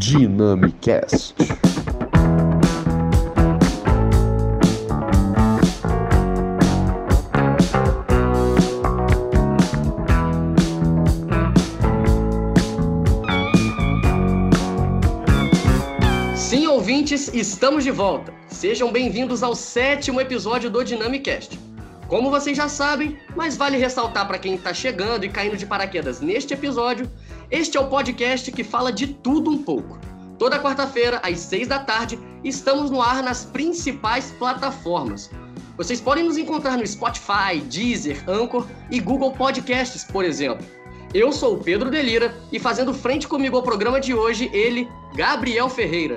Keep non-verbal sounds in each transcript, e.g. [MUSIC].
Dynamicast. Sim, ouvintes, estamos de volta. Sejam bem-vindos ao sétimo episódio do Dynamicast. Como vocês já sabem, mas vale ressaltar para quem está chegando e caindo de paraquedas neste episódio, este é o podcast que fala de tudo um pouco. Toda quarta-feira, às seis da tarde, estamos no ar nas principais plataformas. Vocês podem nos encontrar no Spotify, Deezer, Anchor e Google Podcasts, por exemplo. Eu sou o Pedro Delira e fazendo frente comigo ao programa de hoje, ele, Gabriel Ferreira.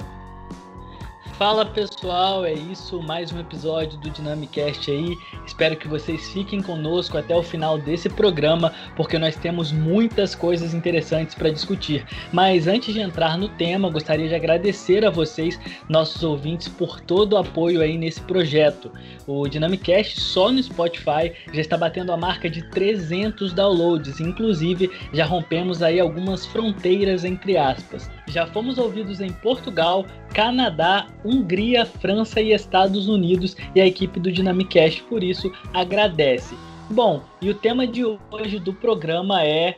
Fala pessoal, é isso, mais um episódio do Dynamicast aí. Espero que vocês fiquem conosco até o final desse programa, porque nós temos muitas coisas interessantes para discutir. Mas antes de entrar no tema, gostaria de agradecer a vocês, nossos ouvintes, por todo o apoio aí nesse projeto. O Dynamicast só no Spotify já está batendo a marca de 300 downloads, inclusive já rompemos aí algumas fronteiras entre aspas. Já fomos ouvidos em Portugal, Canadá, Hungria, França e Estados Unidos e a equipe do Dynamicast por isso agradece. Bom, e o tema de hoje do programa é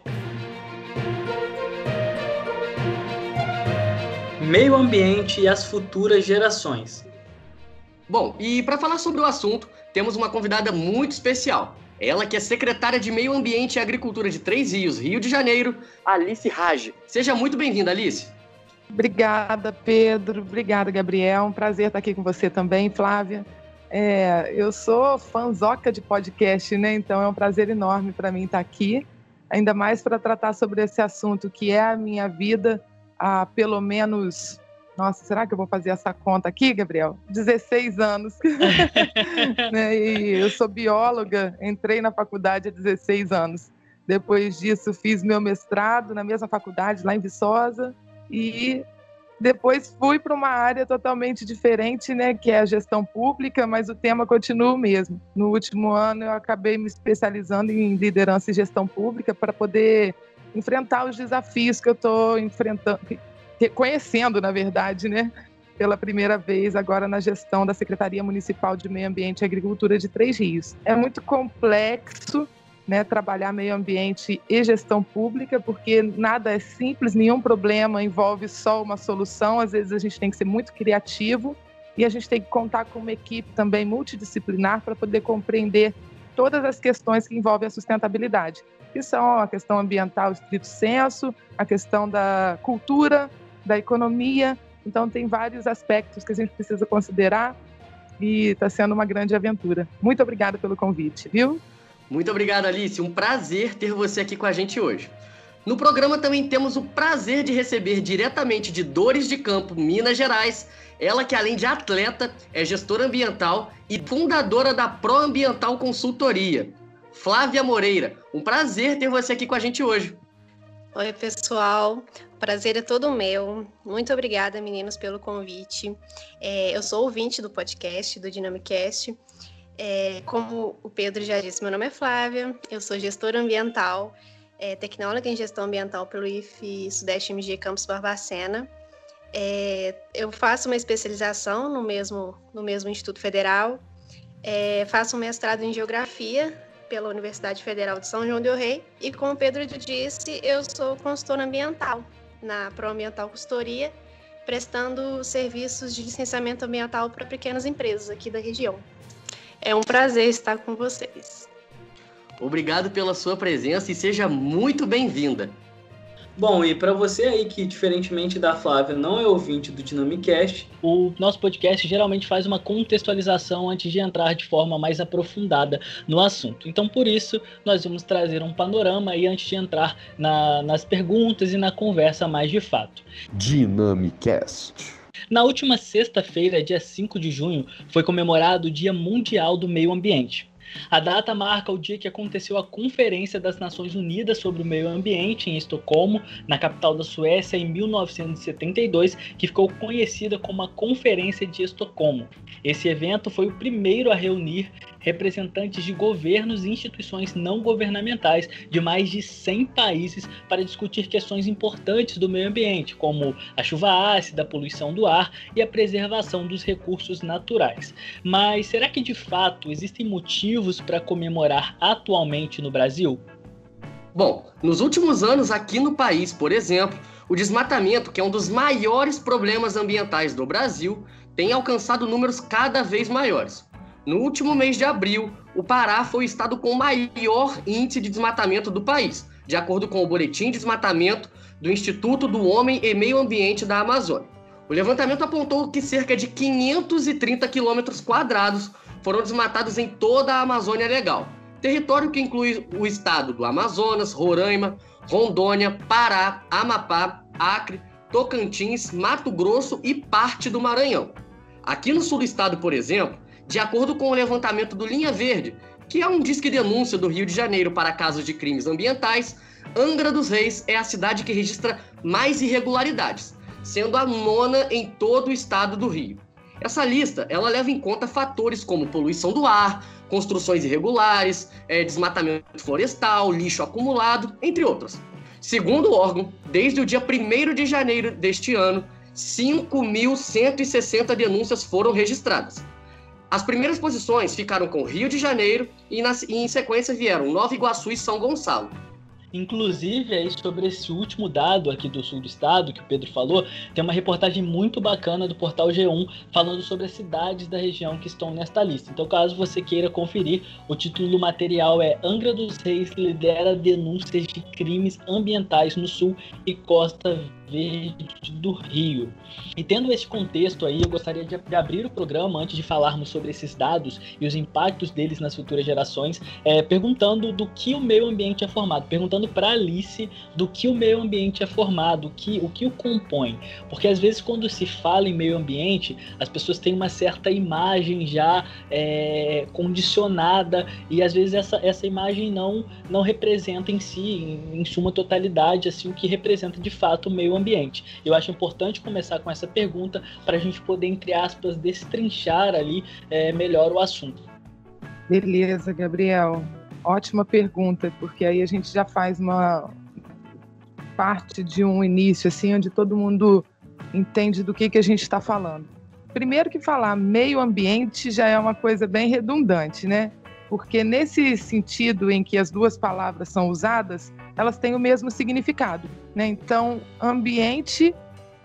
Meio ambiente e as futuras gerações. Bom, e para falar sobre o assunto, temos uma convidada muito especial. Ela que é secretária de Meio Ambiente e Agricultura de Três Rios, Rio de Janeiro, Alice Raj. Seja muito bem-vinda, Alice. Obrigada, Pedro. Obrigada, Gabriel. Um prazer estar aqui com você também, Flávia. É, eu sou fanzoca de podcast, né? Então é um prazer enorme para mim estar aqui, ainda mais para tratar sobre esse assunto que é a minha vida há pelo menos. Nossa, será que eu vou fazer essa conta aqui, Gabriel? 16 anos. [LAUGHS] né? E eu sou bióloga, entrei na faculdade há 16 anos. Depois disso, fiz meu mestrado na mesma faculdade, lá em Viçosa e depois fui para uma área totalmente diferente, né, que é a gestão pública, mas o tema continua o mesmo. No último ano eu acabei me especializando em liderança e gestão pública para poder enfrentar os desafios que eu estou enfrentando, conhecendo, na verdade, né, pela primeira vez agora na gestão da Secretaria Municipal de Meio Ambiente e Agricultura de Três Rios. É muito complexo, né, trabalhar meio ambiente e gestão pública, porque nada é simples, nenhum problema envolve só uma solução. Às vezes a gente tem que ser muito criativo e a gente tem que contar com uma equipe também multidisciplinar para poder compreender todas as questões que envolvem a sustentabilidade, que são a questão ambiental estrito senso, a questão da cultura, da economia. Então tem vários aspectos que a gente precisa considerar e está sendo uma grande aventura. Muito obrigada pelo convite, viu? Muito obrigado, Alice. Um prazer ter você aqui com a gente hoje. No programa também temos o prazer de receber diretamente de Dores de Campo, Minas Gerais, ela que além de atleta, é gestora ambiental e fundadora da Proambiental Consultoria. Flávia Moreira, um prazer ter você aqui com a gente hoje. Oi, pessoal. O prazer é todo meu. Muito obrigada, meninos, pelo convite. É, eu sou ouvinte do podcast, do Dynamicast, é, como o Pedro já disse, meu nome é Flávia, eu sou gestora ambiental, é, tecnóloga em gestão ambiental pelo IF Sudeste MG Campus Barbacena. É, eu faço uma especialização no mesmo, no mesmo Instituto Federal, é, faço um mestrado em Geografia pela Universidade Federal de São João del Rei e, como o Pedro disse, eu sou consultora ambiental na Proambiental Consultoria, prestando serviços de licenciamento ambiental para pequenas empresas aqui da região. É um prazer estar com vocês. Obrigado pela sua presença e seja muito bem-vinda. Bom, e para você aí que, diferentemente da Flávia, não é ouvinte do Dynamicast, o nosso podcast geralmente faz uma contextualização antes de entrar de forma mais aprofundada no assunto. Então, por isso, nós vamos trazer um panorama aí antes de entrar na, nas perguntas e na conversa mais de fato. Dynamicast. Na última sexta-feira, dia 5 de junho, foi comemorado o Dia Mundial do Meio Ambiente. A data marca o dia que aconteceu a Conferência das Nações Unidas sobre o Meio Ambiente em Estocolmo, na capital da Suécia, em 1972, que ficou conhecida como a Conferência de Estocolmo. Esse evento foi o primeiro a reunir representantes de governos e instituições não governamentais de mais de 100 países para discutir questões importantes do meio ambiente, como a chuva ácida, a poluição do ar e a preservação dos recursos naturais. Mas será que de fato existem motivos para comemorar atualmente no Brasil? Bom, nos últimos anos aqui no país, por exemplo, o desmatamento, que é um dos maiores problemas ambientais do Brasil, tem alcançado números cada vez maiores. No último mês de abril, o Pará foi o estado com maior índice de desmatamento do país, de acordo com o Boletim de Desmatamento do Instituto do Homem e Meio Ambiente da Amazônia. O levantamento apontou que cerca de 530 quilômetros quadrados foram desmatados em toda a Amazônia Legal, território que inclui o estado do Amazonas, Roraima, Rondônia, Pará, Amapá, Acre, Tocantins, Mato Grosso e parte do Maranhão. Aqui no sul do estado, por exemplo, de acordo com o levantamento do Linha Verde, que é um disque denúncia do Rio de Janeiro para casos de crimes ambientais, Angra dos Reis é a cidade que registra mais irregularidades, sendo a nona em todo o estado do Rio. Essa lista ela leva em conta fatores como poluição do ar, construções irregulares, é, desmatamento florestal, lixo acumulado, entre outros. Segundo o órgão, desde o dia 1 de janeiro deste ano, 5.160 denúncias foram registradas. As primeiras posições ficaram com Rio de Janeiro e, e em sequência vieram Nova Iguaçu e São Gonçalo. Inclusive, aí, sobre esse último dado aqui do sul do estado, que o Pedro falou, tem uma reportagem muito bacana do portal G1 falando sobre as cidades da região que estão nesta lista. Então, caso você queira conferir, o título do material é Angra dos Reis lidera denúncias de crimes ambientais no sul e Costa Verde do Rio. E tendo esse contexto aí, eu gostaria de, de, abrir o programa antes de falarmos sobre esses dados e os impactos deles nas futuras gerações, é, perguntando do que o meio ambiente é formado, perguntando para Alice do que o meio ambiente é formado, o que, o que o compõe. Porque às vezes quando se fala em meio ambiente, as pessoas têm uma certa imagem já é, condicionada e às vezes essa, essa imagem não, não representa em si, em, em suma totalidade, assim, o que representa de fato o meio ambiente. Eu acho importante começar com essa pergunta para a gente poder, entre aspas, destrinchar ali é, melhor o assunto. Beleza, Gabriel. Ótima pergunta, porque aí a gente já faz uma parte de um início, assim, onde todo mundo entende do que, que a gente está falando. Primeiro que falar meio ambiente já é uma coisa bem redundante, né? Porque nesse sentido em que as duas palavras são usadas, elas têm o mesmo significado. Né? Então, ambiente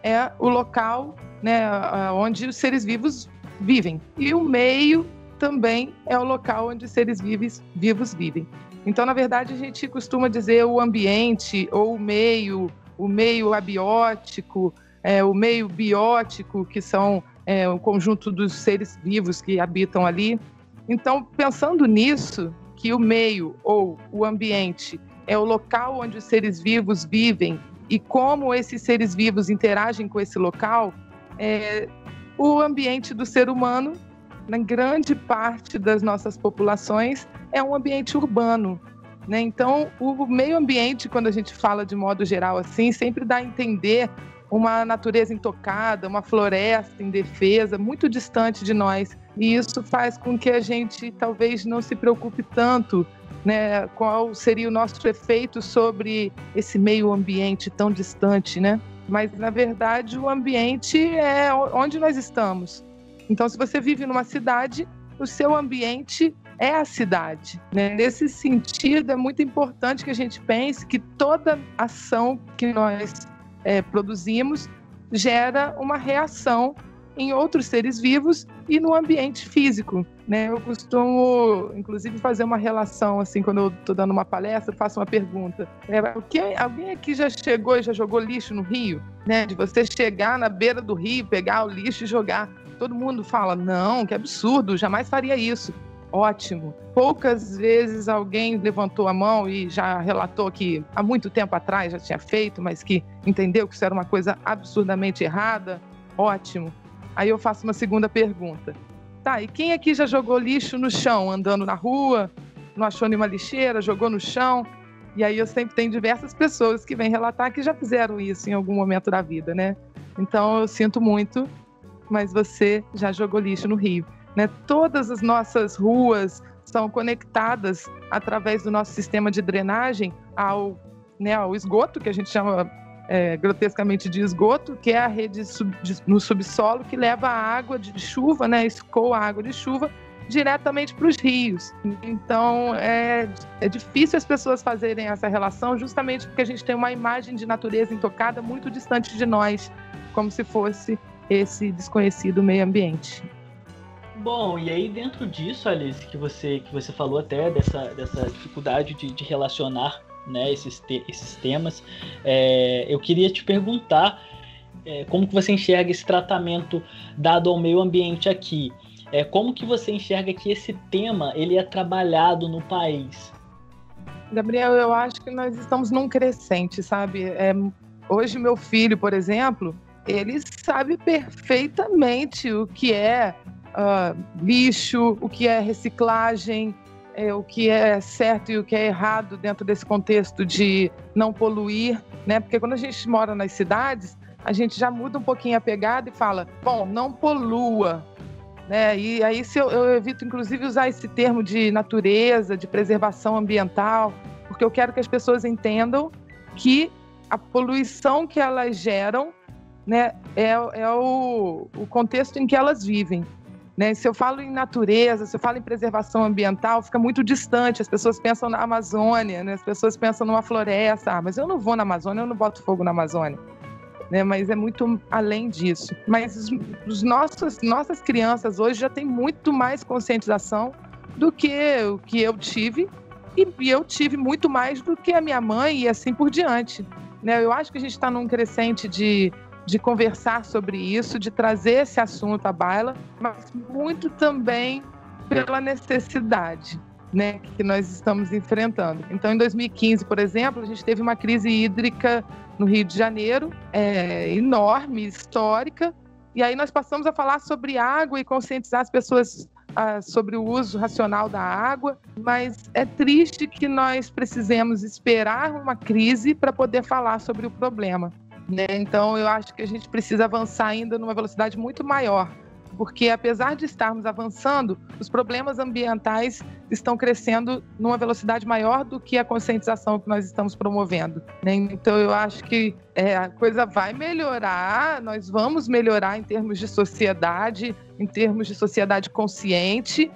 é o local né, onde os seres vivos vivem. E o meio também é o local onde os seres vivos, vivos vivem. Então, na verdade, a gente costuma dizer o ambiente ou o meio, o meio abiótico, é, o meio biótico, que são é, o conjunto dos seres vivos que habitam ali. Então, pensando nisso, que o meio ou o ambiente é o local onde os seres vivos vivem e como esses seres vivos interagem com esse local, é, o ambiente do ser humano, na grande parte das nossas populações, é um ambiente urbano. Né? Então, o meio ambiente, quando a gente fala de modo geral assim, sempre dá a entender uma natureza intocada, uma floresta indefesa, muito distante de nós. E isso faz com que a gente talvez não se preocupe tanto né, qual seria o nosso efeito sobre esse meio ambiente tão distante, né? Mas na verdade o ambiente é onde nós estamos. Então, se você vive numa cidade, o seu ambiente é a cidade. Né? Nesse sentido, é muito importante que a gente pense que toda ação que nós é, produzimos gera uma reação em outros seres vivos e no ambiente físico. Né? Eu costumo, inclusive, fazer uma relação, assim, quando eu estou dando uma palestra, faço uma pergunta. É, alguém aqui já chegou e já jogou lixo no rio? Né? De você chegar na beira do rio, pegar o lixo e jogar. Todo mundo fala, não, que absurdo, jamais faria isso. Ótimo. Poucas vezes alguém levantou a mão e já relatou que há muito tempo atrás já tinha feito, mas que entendeu que isso era uma coisa absurdamente errada. Ótimo. Aí eu faço uma segunda pergunta. Tá, e quem aqui já jogou lixo no chão, andando na rua, não achou nenhuma lixeira, jogou no chão? E aí eu sempre tenho diversas pessoas que vêm relatar que já fizeram isso em algum momento da vida, né? Então eu sinto muito, mas você já jogou lixo no rio. Né? Todas as nossas ruas, são conectadas através do nosso sistema de drenagem ao, né, ao esgoto, que a gente chama é, grotescamente de esgoto, que é a rede sub, de, no subsolo que leva a água de chuva, né, escoa a água de chuva diretamente para os rios. Então é, é difícil as pessoas fazerem essa relação, justamente porque a gente tem uma imagem de natureza intocada muito distante de nós, como se fosse esse desconhecido meio ambiente. Bom, e aí dentro disso, Alice, que você, que você falou até dessa, dessa dificuldade de, de relacionar né, esses, te, esses temas, é, eu queria te perguntar é, como que você enxerga esse tratamento dado ao meio ambiente aqui. É, como que você enxerga que esse tema ele é trabalhado no país? Gabriel, eu acho que nós estamos num crescente, sabe? É, hoje meu filho, por exemplo, ele sabe perfeitamente o que é uh, lixo, o que é reciclagem, é, o que é certo e o que é errado dentro desse contexto de não poluir, né? Porque quando a gente mora nas cidades, a gente já muda um pouquinho a pegada e fala, bom, não polua, né? E aí eu, eu evito inclusive usar esse termo de natureza, de preservação ambiental, porque eu quero que as pessoas entendam que a poluição que elas geram né, é, é o, o contexto em que elas vivem. Né? Se eu falo em natureza, se eu falo em preservação ambiental, fica muito distante. As pessoas pensam na Amazônia, né? as pessoas pensam numa floresta. Ah, mas eu não vou na Amazônia, eu não boto fogo na Amazônia. Né? Mas é muito além disso. Mas os, os nossos, nossas crianças hoje já têm muito mais conscientização do que o que eu tive. E, e eu tive muito mais do que a minha mãe e assim por diante. Né? Eu acho que a gente está num crescente de de conversar sobre isso, de trazer esse assunto à baila, mas muito também pela necessidade. Né, que nós estamos enfrentando. Então, em 2015, por exemplo, a gente teve uma crise hídrica no Rio de Janeiro, é, enorme, histórica, e aí nós passamos a falar sobre água e conscientizar as pessoas ah, sobre o uso racional da água, mas é triste que nós precisemos esperar uma crise para poder falar sobre o problema. Né? Então, eu acho que a gente precisa avançar ainda numa velocidade muito maior, porque apesar de estarmos avançando, os problemas ambientais estão crescendo numa velocidade maior do que a conscientização que nós estamos promovendo. Né? Então, eu acho que é, a coisa vai melhorar, nós vamos melhorar em termos de sociedade, em termos de sociedade consciente.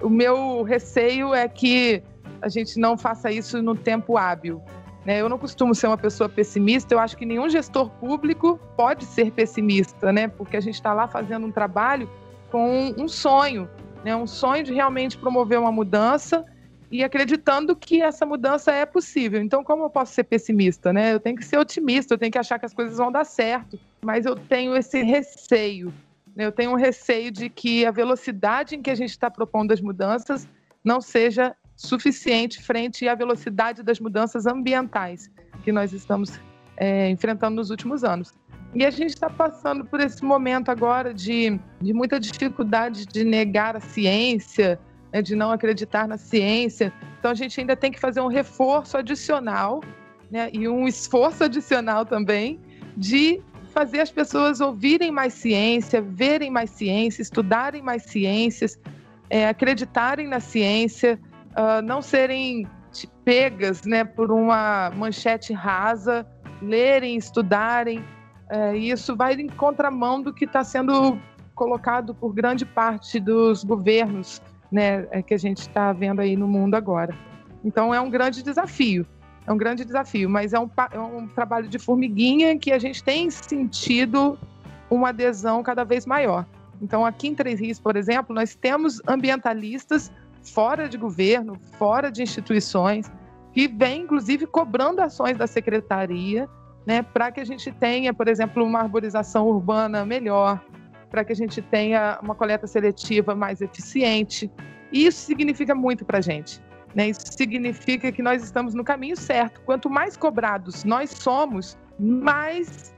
O meu receio é que a gente não faça isso no tempo hábil. Né? Eu não costumo ser uma pessoa pessimista, eu acho que nenhum gestor público pode ser pessimista, né? porque a gente está lá fazendo um trabalho com um sonho, né? um sonho de realmente promover uma mudança e acreditando que essa mudança é possível. Então, como eu posso ser pessimista? Né? Eu tenho que ser otimista, eu tenho que achar que as coisas vão dar certo, mas eu tenho esse receio. Né? Eu tenho um receio de que a velocidade em que a gente está propondo as mudanças não seja suficiente frente à velocidade das mudanças ambientais que nós estamos é, enfrentando nos últimos anos. E a gente está passando por esse momento agora de, de muita dificuldade de negar a ciência, né, de não acreditar na ciência. Então a gente ainda tem que fazer um reforço adicional né, e um esforço adicional também de fazer as pessoas ouvirem mais ciência, verem mais ciência, estudarem mais ciências, é, acreditarem na ciência, uh, não serem pegas né, por uma manchete rasa, lerem, estudarem. Uh, isso vai em contramão do que está sendo colocado por grande parte dos governos né, é, que a gente está vendo aí no mundo agora. Então é um grande desafio, é um grande desafio, mas é um, é um trabalho de formiguinha que a gente tem sentido uma adesão cada vez maior. Então aqui em Três Rios, por exemplo, nós temos ambientalistas fora de governo, fora de instituições, que vem, inclusive, cobrando ações da secretaria, né, para que a gente tenha, por exemplo, uma arborização urbana melhor, para que a gente tenha uma coleta seletiva mais eficiente. E isso significa muito para a gente. Né? Isso significa que nós estamos no caminho certo. Quanto mais cobrados nós somos, mais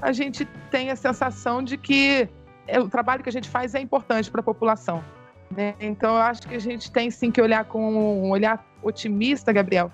a gente tem a sensação de que é, o trabalho que a gente faz é importante para a população. Né? Então, eu acho que a gente tem sim que olhar com um olhar otimista, Gabriel,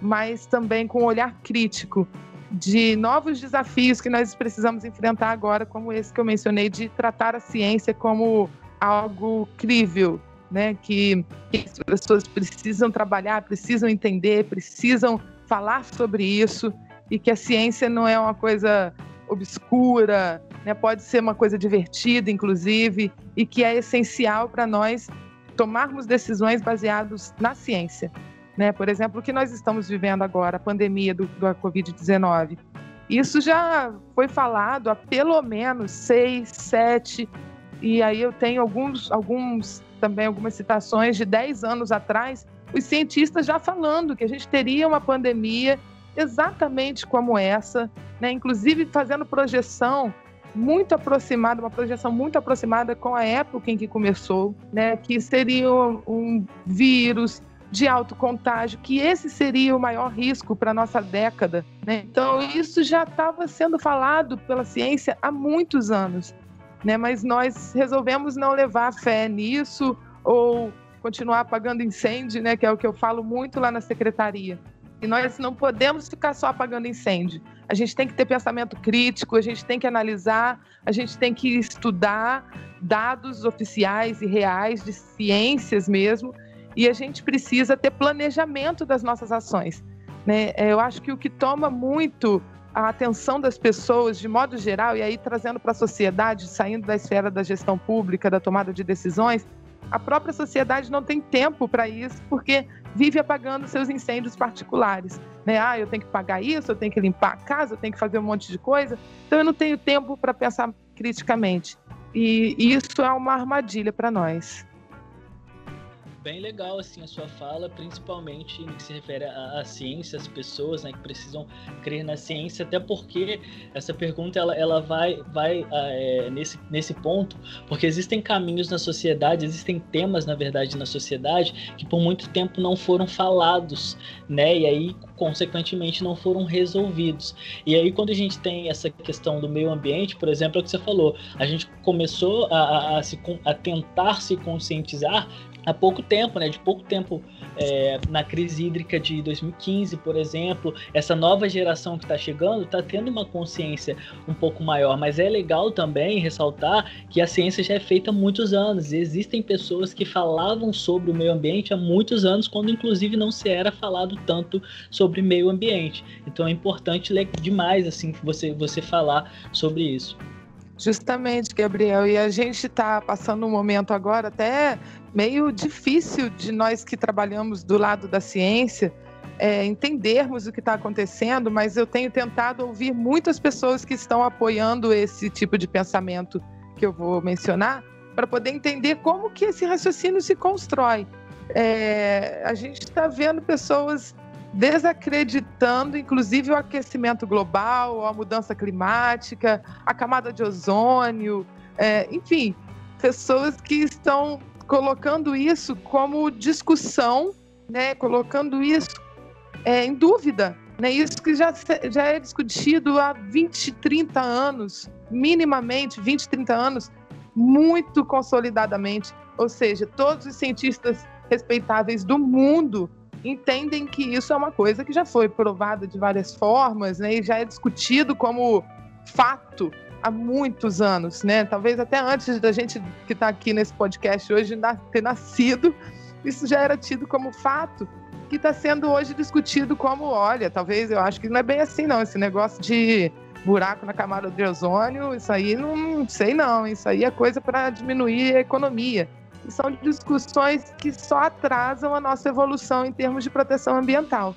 mas também com um olhar crítico de novos desafios que nós precisamos enfrentar agora, como esse que eu mencionei, de tratar a ciência como algo crível, né? Que, que as pessoas precisam trabalhar, precisam entender, precisam falar sobre isso e que a ciência não é uma coisa obscura, né? pode ser uma coisa divertida, inclusive, e que é essencial para nós tomarmos decisões baseadas na ciência. Né? Por exemplo, o que nós estamos vivendo agora, a pandemia do, da Covid-19. Isso já foi falado há pelo menos seis, sete, e aí eu tenho alguns, alguns também algumas citações de dez anos atrás, os cientistas já falando que a gente teria uma pandemia exatamente como essa, né? inclusive fazendo projeção muito aproximada, uma projeção muito aproximada com a época em que começou, né? que seria um vírus de alto contágio, que esse seria o maior risco para a nossa década. Né? Então, isso já estava sendo falado pela ciência há muitos anos, né? mas nós resolvemos não levar fé nisso ou continuar apagando incêndio, né? que é o que eu falo muito lá na secretaria. E nós não podemos ficar só apagando incêndio. A gente tem que ter pensamento crítico, a gente tem que analisar, a gente tem que estudar dados oficiais e reais de ciências mesmo, e a gente precisa ter planejamento das nossas ações. Né? É, eu acho que o que toma muito a atenção das pessoas, de modo geral, e aí trazendo para a sociedade, saindo da esfera da gestão pública, da tomada de decisões, a própria sociedade não tem tempo para isso, porque vive apagando seus incêndios particulares. Né? Ah, eu tenho que pagar isso, eu tenho que limpar a casa, eu tenho que fazer um monte de coisa. Então eu não tenho tempo para pensar criticamente. E isso é uma armadilha para nós bem legal assim a sua fala, principalmente no que se refere à, à ciência, as pessoas né, que precisam crer na ciência, até porque essa pergunta ela, ela vai, vai ah, é, nesse, nesse ponto, porque existem caminhos na sociedade, existem temas, na verdade, na sociedade que por muito tempo não foram falados, né? E aí, consequentemente, não foram resolvidos. E aí, quando a gente tem essa questão do meio ambiente, por exemplo, é o que você falou, a gente começou a, a, a, se, a tentar se conscientizar há pouco tempo, né? De pouco tempo é, na crise hídrica de 2015, por exemplo, essa nova geração que está chegando está tendo uma consciência um pouco maior, mas é legal também ressaltar que a ciência já é feita há muitos anos. E existem pessoas que falavam sobre o meio ambiente há muitos anos, quando inclusive não se era falado tanto sobre meio ambiente. Então é importante demais assim você você falar sobre isso. Justamente, Gabriel. E a gente está passando um momento agora até meio difícil de nós que trabalhamos do lado da ciência é, entendermos o que está acontecendo, mas eu tenho tentado ouvir muitas pessoas que estão apoiando esse tipo de pensamento que eu vou mencionar, para poder entender como que esse raciocínio se constrói. É, a gente está vendo pessoas desacreditando, inclusive, o aquecimento global, a mudança climática, a camada de ozônio, é, enfim, pessoas que estão colocando isso como discussão, né, colocando isso é, em dúvida. Né, isso que já, já é discutido há 20, 30 anos, minimamente 20, 30 anos, muito consolidadamente. Ou seja, todos os cientistas respeitáveis do mundo entendem que isso é uma coisa que já foi provada de várias formas, né, e já é discutido como fato há muitos anos, né? Talvez até antes da gente que está aqui nesse podcast hoje ter nascido, isso já era tido como fato que está sendo hoje discutido como, olha, talvez eu acho que não é bem assim não, esse negócio de buraco na camada de ozônio, isso aí não sei não, isso aí é coisa para diminuir a economia são discussões que só atrasam a nossa evolução em termos de proteção ambiental.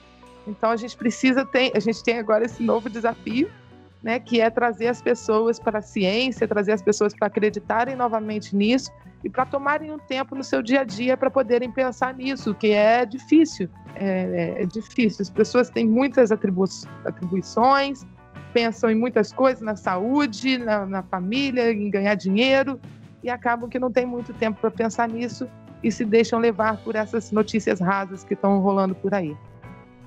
Então a gente precisa ter, a gente tem agora esse novo desafio, né, que é trazer as pessoas para a ciência, trazer as pessoas para acreditarem novamente nisso e para tomarem um tempo no seu dia a dia para poderem pensar nisso, que é difícil, é, é, é difícil. As pessoas têm muitas atribu atribuições, pensam em muitas coisas, na saúde, na, na família, em ganhar dinheiro, e acabam que não tem muito tempo para pensar nisso e se deixam levar por essas notícias rasas que estão rolando por aí.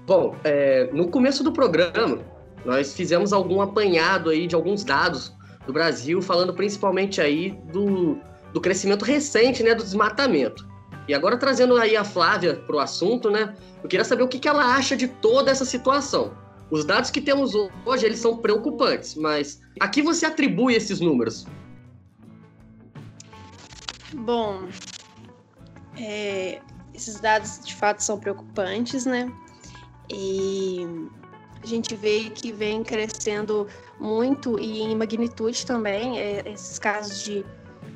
Bom, é, no começo do programa, nós fizemos algum apanhado aí de alguns dados do Brasil, falando principalmente aí do, do crescimento recente, né, do desmatamento. E agora trazendo aí a Flávia para o assunto, né, eu queria saber o que, que ela acha de toda essa situação. Os dados que temos hoje, eles são preocupantes, mas a que você atribui esses números? Bom, é, esses dados de fato são preocupantes, né? E a gente vê que vem crescendo muito e em magnitude também é, esses casos de,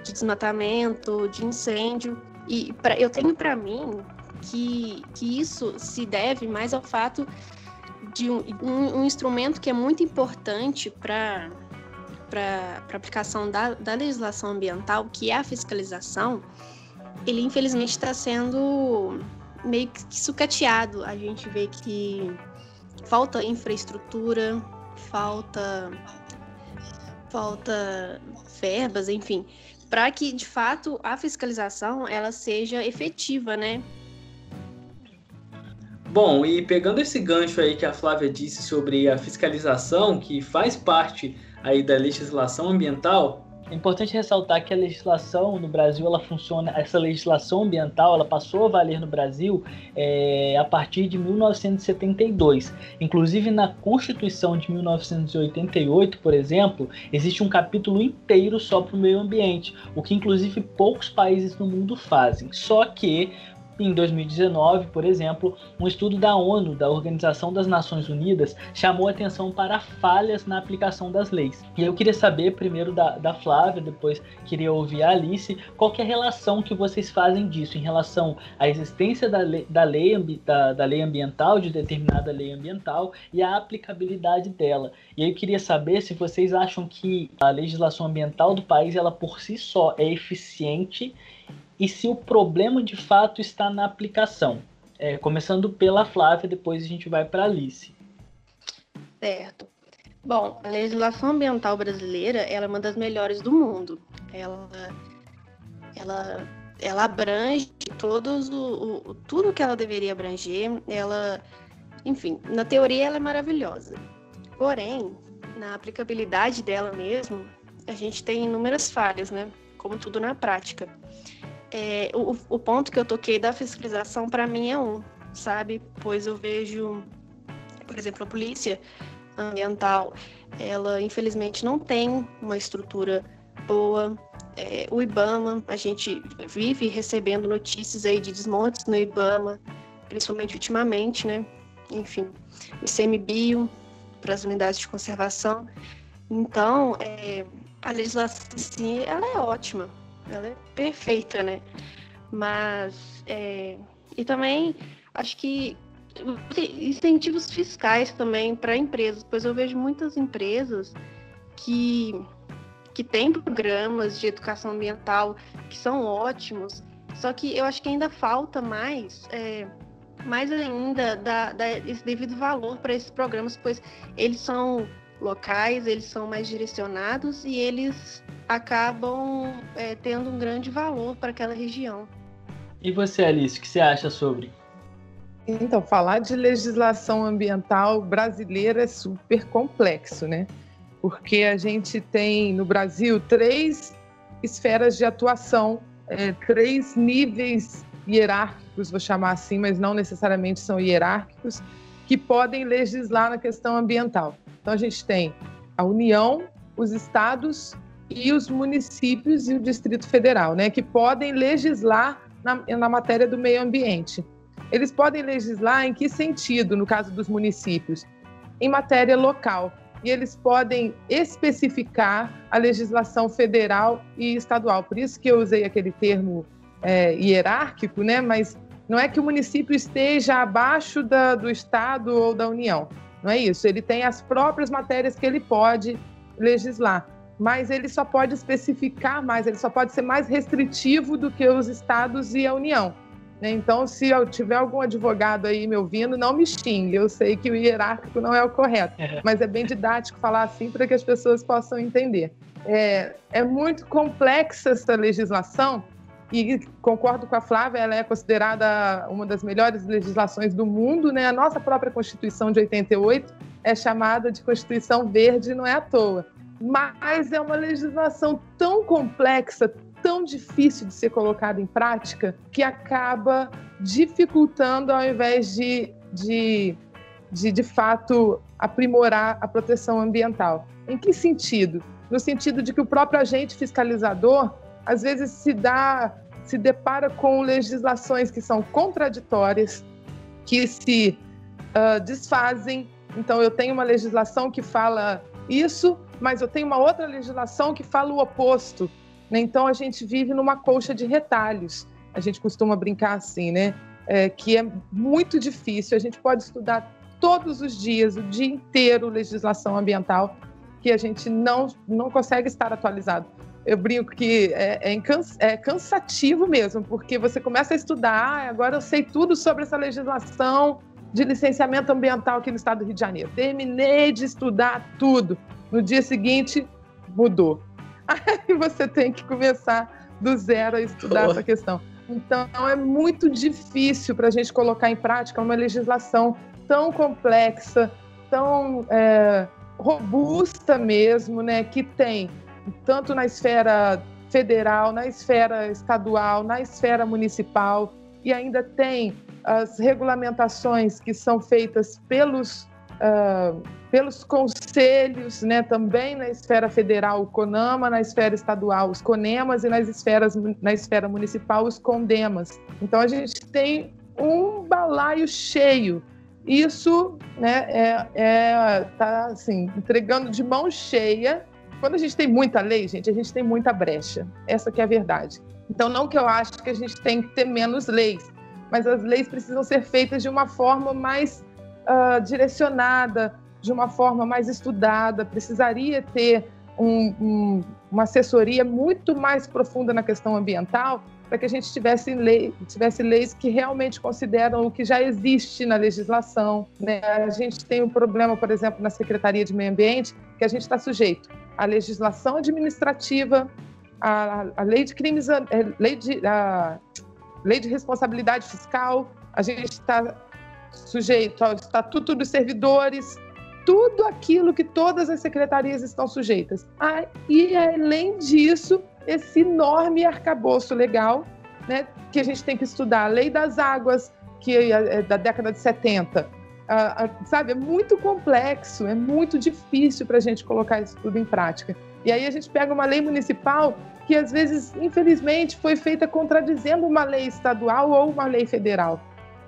de, desmatamento, de incêndio. E pra, eu tenho para mim que, que isso se deve mais ao fato de um, um, um instrumento que é muito importante para para a aplicação da, da legislação ambiental, que é a fiscalização, ele infelizmente está sendo meio que sucateado. A gente vê que falta infraestrutura, falta falta verbas, enfim, para que de fato a fiscalização ela seja efetiva, né? Bom, e pegando esse gancho aí que a Flávia disse sobre a fiscalização, que faz parte aí da legislação ambiental, é importante ressaltar que a legislação no Brasil, ela funciona, essa legislação ambiental, ela passou a valer no Brasil é, a partir de 1972. Inclusive na Constituição de 1988, por exemplo, existe um capítulo inteiro só para o meio ambiente, o que inclusive poucos países no mundo fazem. Só que em 2019, por exemplo, um estudo da ONU, da Organização das Nações Unidas, chamou atenção para falhas na aplicação das leis. E eu queria saber primeiro da, da Flávia, depois queria ouvir a Alice, qual é a relação que vocês fazem disso em relação à existência da lei, da lei, da, da lei ambiental, de determinada lei ambiental, e a aplicabilidade dela. E eu queria saber se vocês acham que a legislação ambiental do país, ela por si só é eficiente e se o problema de fato está na aplicação. É, começando pela Flávia, depois a gente vai para a Alice. Certo. Bom, a legislação ambiental brasileira é uma das melhores do mundo. Ela, ela, ela abrange todos o, o, tudo que ela deveria abranger. Ela, enfim, na teoria ela é maravilhosa. Porém, na aplicabilidade dela mesmo, a gente tem inúmeras falhas, né? Como tudo na prática é, o, o ponto que eu toquei da fiscalização para mim é um, sabe? Pois eu vejo, por exemplo, a polícia ambiental, ela infelizmente não tem uma estrutura boa. É, o IBAMA, a gente vive recebendo notícias aí de desmontes no IBAMA, principalmente ultimamente, né? Enfim, o ICMBio para as unidades de conservação. Então, é, a legislação, sim, ela é ótima, ela é perfeita, né? Mas, é, e também acho que incentivos fiscais também para empresas, pois eu vejo muitas empresas que, que têm programas de educação ambiental que são ótimos, só que eu acho que ainda falta mais, é, mais ainda dar, esse devido valor para esses programas, pois eles são locais, eles são mais direcionados e eles acabam é, tendo um grande valor para aquela região. E você, Alice, o que você acha sobre? Então, falar de legislação ambiental brasileira é super complexo, né? Porque a gente tem no Brasil três esferas de atuação, é, três níveis hierárquicos, vou chamar assim, mas não necessariamente são hierárquicos, que podem legislar na questão ambiental. Então, a gente tem a União, os estados e os municípios e o Distrito Federal, né, que podem legislar na, na matéria do meio ambiente. Eles podem legislar em que sentido, no caso dos municípios? Em matéria local. E eles podem especificar a legislação federal e estadual. Por isso que eu usei aquele termo é, hierárquico, né? mas não é que o município esteja abaixo da, do Estado ou da União. Não é isso. Ele tem as próprias matérias que ele pode legislar mas ele só pode especificar mais, ele só pode ser mais restritivo do que os estados e a União. Né? Então, se eu tiver algum advogado aí me ouvindo, não me xingue. Eu sei que o hierárquico não é o correto, é. mas é bem didático falar assim para que as pessoas possam entender. É, é muito complexa essa legislação e concordo com a Flávia, ela é considerada uma das melhores legislações do mundo, né? A nossa própria Constituição de 88 é chamada de Constituição Verde, não é à toa mas é uma legislação tão complexa, tão difícil de ser colocada em prática, que acaba dificultando ao invés de, de, de, de fato, aprimorar a proteção ambiental. Em que sentido? No sentido de que o próprio agente fiscalizador, às vezes, se dá se depara com legislações que são contraditórias, que se uh, desfazem. Então, eu tenho uma legislação que fala isso, mas eu tenho uma outra legislação que fala o oposto. Né? Então, a gente vive numa colcha de retalhos. A gente costuma brincar assim, né? É, que é muito difícil. A gente pode estudar todos os dias, o dia inteiro, legislação ambiental, que a gente não, não consegue estar atualizado. Eu brinco que é, é, é cansativo mesmo, porque você começa a estudar, ah, agora eu sei tudo sobre essa legislação de licenciamento ambiental aqui no estado do Rio de Janeiro. Terminei de estudar tudo. No dia seguinte, mudou. [LAUGHS] Aí você tem que começar do zero a estudar oh. essa questão. Então, é muito difícil para a gente colocar em prática uma legislação tão complexa, tão é, robusta mesmo, né, que tem tanto na esfera federal, na esfera estadual, na esfera municipal, e ainda tem as regulamentações que são feitas pelos, uh, pelos conselhos, né, também na esfera federal, o CONAMA, na esfera estadual, os CONEMAS, e nas esferas, na esfera municipal, os CONDEMAS. Então, a gente tem um balaio cheio isso né, é, é, tá assim, entregando de mão cheia. Quando a gente tem muita lei, gente, a gente tem muita brecha. Essa que é a verdade. Então, não que eu acho que a gente tem que ter menos leis, mas as leis precisam ser feitas de uma forma mais uh, direcionada, de uma forma mais estudada. Precisaria ter um, um, uma assessoria muito mais profunda na questão ambiental para que a gente tivesse, lei, tivesse leis que realmente consideram o que já existe na legislação. Né? A gente tem um problema, por exemplo, na Secretaria de Meio Ambiente, que a gente está sujeito à legislação administrativa, à, à lei de crimes, é, lei de, a lei de responsabilidade fiscal, a gente está sujeito ao Estatuto dos Servidores, tudo aquilo que todas as secretarias estão sujeitas. Ah, e além disso, esse enorme arcabouço legal, né, que a gente tem que estudar. A lei das águas, que é, é da década de 70. Ah, ah, sabe, é muito complexo, é muito difícil para a gente colocar isso tudo em prática. E aí a gente pega uma lei municipal que às vezes, infelizmente, foi feita contradizendo uma lei estadual ou uma lei federal.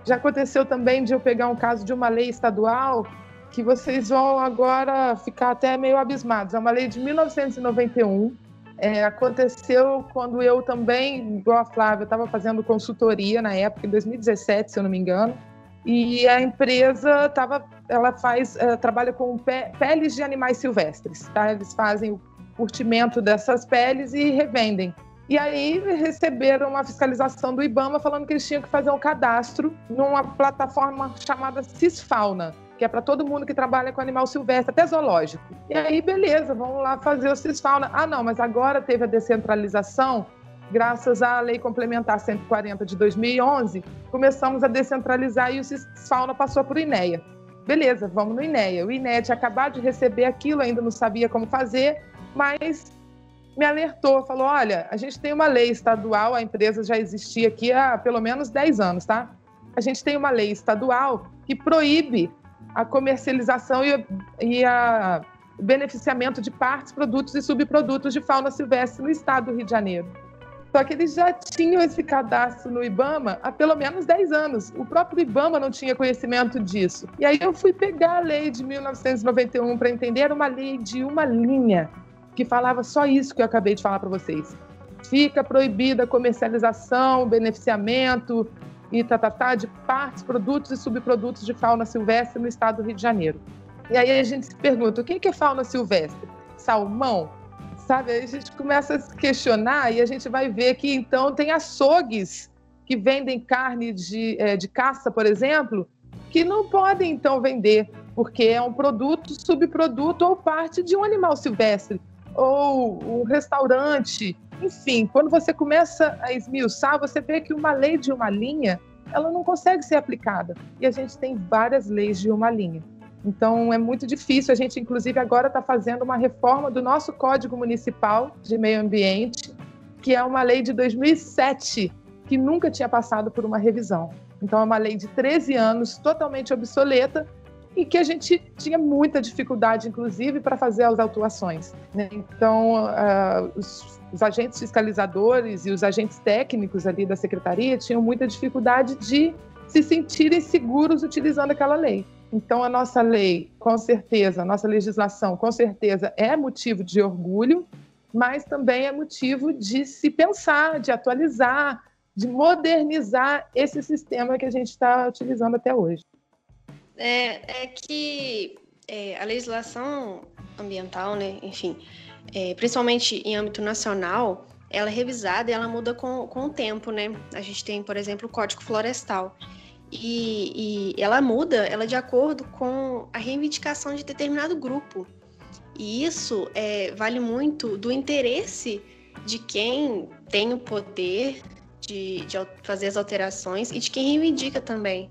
Já aconteceu também de eu pegar um caso de uma lei estadual que vocês vão agora ficar até meio abismados. É uma lei de 1991 é, aconteceu quando eu também, igual a Flávia, estava fazendo consultoria na época, em 2017, se eu não me engano, e a empresa tava, ela faz, ela trabalha com peles de animais silvestres, tá? Eles fazem o curtimento dessas peles e revendem. E aí receberam uma fiscalização do IBAMA falando que eles tinham que fazer um cadastro numa plataforma chamada Cisfauna que é para todo mundo que trabalha com animal silvestre, até zoológico. E aí, beleza, vamos lá fazer o Cisfauna. Ah, não, mas agora teve a descentralização, graças à Lei Complementar 140 de 2011, começamos a descentralizar e o Cisfauna passou por INEA. Beleza, vamos no INEA. O INEA tinha acabado de receber aquilo, ainda não sabia como fazer, mas me alertou, falou: olha, a gente tem uma lei estadual, a empresa já existia aqui há pelo menos 10 anos, tá? A gente tem uma lei estadual que proíbe a comercialização e, e a beneficiamento de partes, produtos e subprodutos de fauna silvestre no estado do Rio de Janeiro. Só que eles já tinham esse cadastro no IBAMA há pelo menos 10 anos. O próprio IBAMA não tinha conhecimento disso. E aí eu fui pegar a lei de 1991 para entender, era uma lei de uma linha que falava só isso que eu acabei de falar para vocês. Fica proibida a comercialização, beneficiamento, e tatatá tá, tá, de partes, produtos e subprodutos de fauna silvestre no estado do Rio de Janeiro. E aí a gente se pergunta, o que é fauna silvestre? Salmão? Sabe, aí a gente começa a se questionar e a gente vai ver que então tem açougues que vendem carne de, é, de caça, por exemplo, que não podem então vender, porque é um produto, subproduto ou parte de um animal silvestre. Ou um restaurante enfim, quando você começa a esmiuçar, você vê que uma lei de uma linha, ela não consegue ser aplicada. E a gente tem várias leis de uma linha. Então é muito difícil. A gente, inclusive, agora está fazendo uma reforma do nosso Código Municipal de Meio Ambiente, que é uma lei de 2007, que nunca tinha passado por uma revisão. Então é uma lei de 13 anos, totalmente obsoleta, e que a gente tinha muita dificuldade, inclusive, para fazer as autuações. Né? Então, uh, os, os, agentes fiscalizadores e os agentes técnicos ali da secretaria tinham muita dificuldade de se sentirem seguros utilizando aquela lei. Então, a nossa lei, com certeza, a nossa legislação, com certeza, é motivo de orgulho, mas também é motivo de se pensar, de atualizar, de modernizar esse sistema que a gente está utilizando até hoje. É, é que é, a legislação ambiental, né, enfim, é, principalmente em âmbito nacional, ela é revisada e ela muda com, com o tempo, né? A gente tem, por exemplo, o Código Florestal. E, e ela muda ela de acordo com a reivindicação de determinado grupo. E isso é, vale muito do interesse de quem tem o poder de, de fazer as alterações e de quem reivindica também.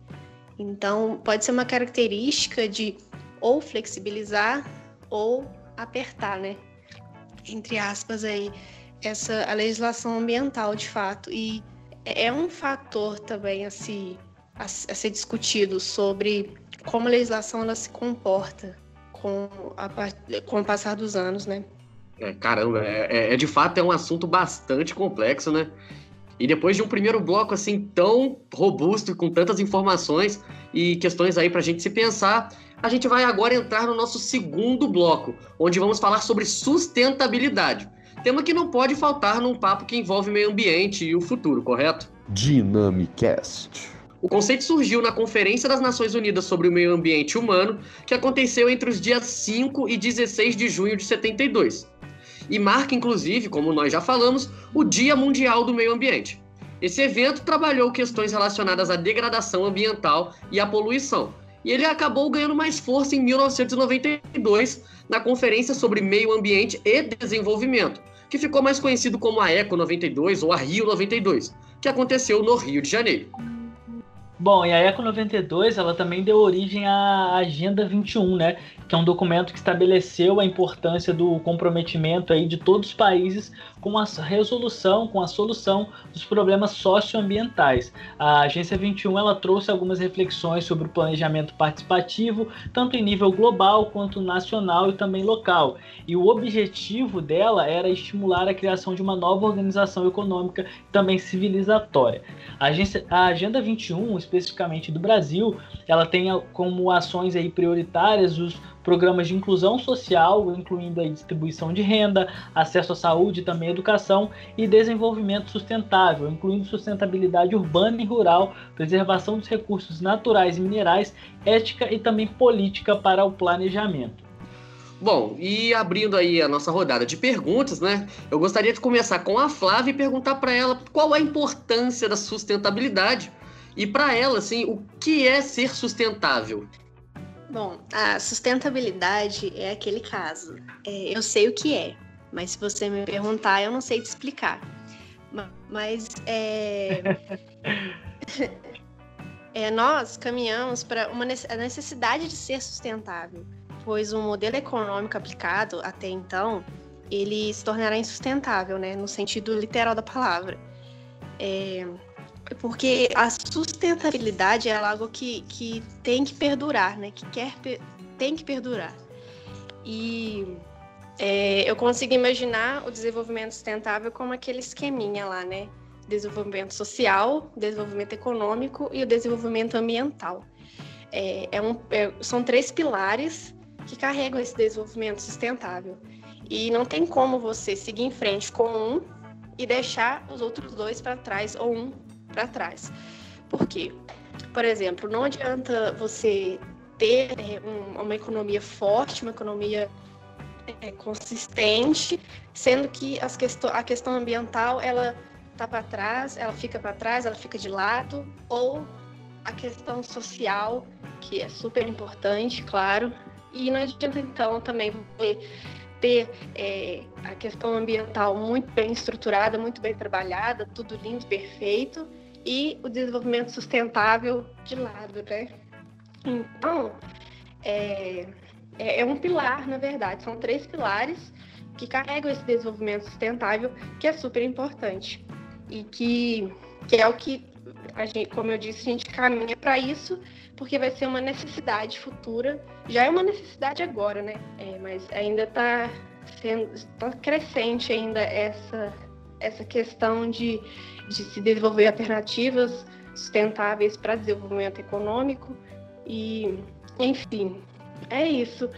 Então, pode ser uma característica de ou flexibilizar ou apertar, né? Entre aspas aí, essa a legislação ambiental de fato. E é um fator também a, se, a, a ser discutido sobre como a legislação ela se comporta com, a, com o passar dos anos, né? É, caramba, é, é, é, de fato é um assunto bastante complexo, né? E depois de um primeiro bloco assim tão robusto, com tantas informações e questões aí para a gente se pensar, a gente vai agora entrar no nosso segundo bloco, onde vamos falar sobre sustentabilidade. Tema que não pode faltar num papo que envolve meio ambiente e o futuro, correto? Dynamicast. O conceito surgiu na Conferência das Nações Unidas sobre o Meio Ambiente Humano, que aconteceu entre os dias 5 e 16 de junho de 72 e marca, inclusive, como nós já falamos, o Dia Mundial do Meio Ambiente. Esse evento trabalhou questões relacionadas à degradação ambiental e à poluição, e ele acabou ganhando mais força em 1992 na Conferência sobre Meio Ambiente e Desenvolvimento, que ficou mais conhecido como a Eco 92 ou a Rio 92, que aconteceu no Rio de Janeiro. Bom, e a Eco 92 ela também deu origem à Agenda 21, né, que é um documento que estabeleceu a importância do comprometimento aí de todos os países com a resolução, com a solução dos problemas socioambientais. A Agência 21 ela trouxe algumas reflexões sobre o planejamento participativo, tanto em nível global quanto nacional e também local. E o objetivo dela era estimular a criação de uma nova organização econômica também civilizatória. A, agência, a Agenda 21, especificamente do Brasil, ela tem como ações aí prioritárias os programas de inclusão social, incluindo a distribuição de renda, acesso à saúde, também educação e desenvolvimento sustentável, incluindo sustentabilidade urbana e rural, preservação dos recursos naturais e minerais, ética e também política para o planejamento. Bom, e abrindo aí a nossa rodada de perguntas, né? Eu gostaria de começar com a Flávia e perguntar para ela qual a importância da sustentabilidade e para ela, assim, o que é ser sustentável? Bom, a sustentabilidade é aquele caso. É, eu sei o que é, mas se você me perguntar, eu não sei te explicar. Mas é, [LAUGHS] é nós caminhamos para uma a necessidade de ser sustentável, pois o modelo econômico aplicado até então ele se tornará insustentável, né, no sentido literal da palavra. É, porque a sustentabilidade é algo que, que tem que perdurar, né? Que quer tem que perdurar. E é, eu consigo imaginar o desenvolvimento sustentável como aquele esqueminha lá, né? Desenvolvimento social, desenvolvimento econômico e o desenvolvimento ambiental. É, é um, é, são três pilares que carregam esse desenvolvimento sustentável. E não tem como você seguir em frente com um e deixar os outros dois para trás, ou um para trás. Por quê? Por exemplo, não adianta você ter é, um, uma economia forte, uma economia é, consistente, sendo que as questão, a questão ambiental ela está para trás, ela fica para trás, ela fica de lado, ou a questão social, que é super importante, claro, e não adianta então também ter é, a questão ambiental muito bem estruturada, muito bem trabalhada, tudo lindo, perfeito, e o desenvolvimento sustentável de lado, né? Então, é, é, é um pilar, na verdade, são três pilares que carregam esse desenvolvimento sustentável, que é super importante e que, que é o que gente, como eu disse, a gente caminha para isso, porque vai ser uma necessidade futura. Já é uma necessidade agora, né? É, mas ainda está sendo tá crescente ainda essa, essa questão de, de se desenvolver alternativas sustentáveis para desenvolvimento econômico. E, enfim, é isso.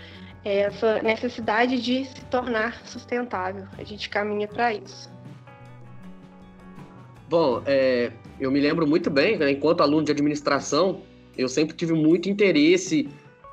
É essa necessidade de se tornar sustentável. A gente caminha para isso. Bom, é, eu me lembro muito bem, né, enquanto aluno de administração, eu sempre tive muito interesse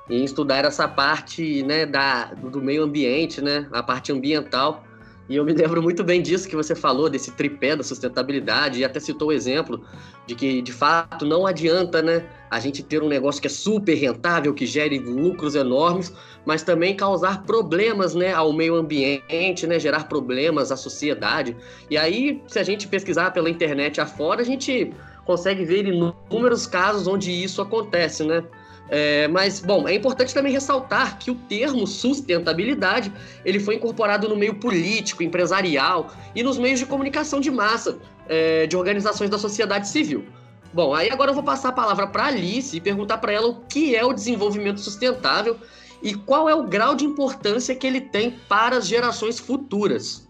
em estudar essa parte né, da, do meio ambiente, né, a parte ambiental. E eu me lembro muito bem disso que você falou, desse tripé da sustentabilidade, e até citou o exemplo de que, de fato, não adianta né, a gente ter um negócio que é super rentável, que gere lucros enormes, mas também causar problemas né, ao meio ambiente, né, gerar problemas à sociedade. E aí, se a gente pesquisar pela internet afora, a gente consegue ver inúmeros casos onde isso acontece, né? É, mas, bom, é importante também ressaltar que o termo sustentabilidade ele foi incorporado no meio político, empresarial e nos meios de comunicação de massa é, de organizações da sociedade civil. Bom, aí agora eu vou passar a palavra para Alice e perguntar para ela o que é o desenvolvimento sustentável e qual é o grau de importância que ele tem para as gerações futuras.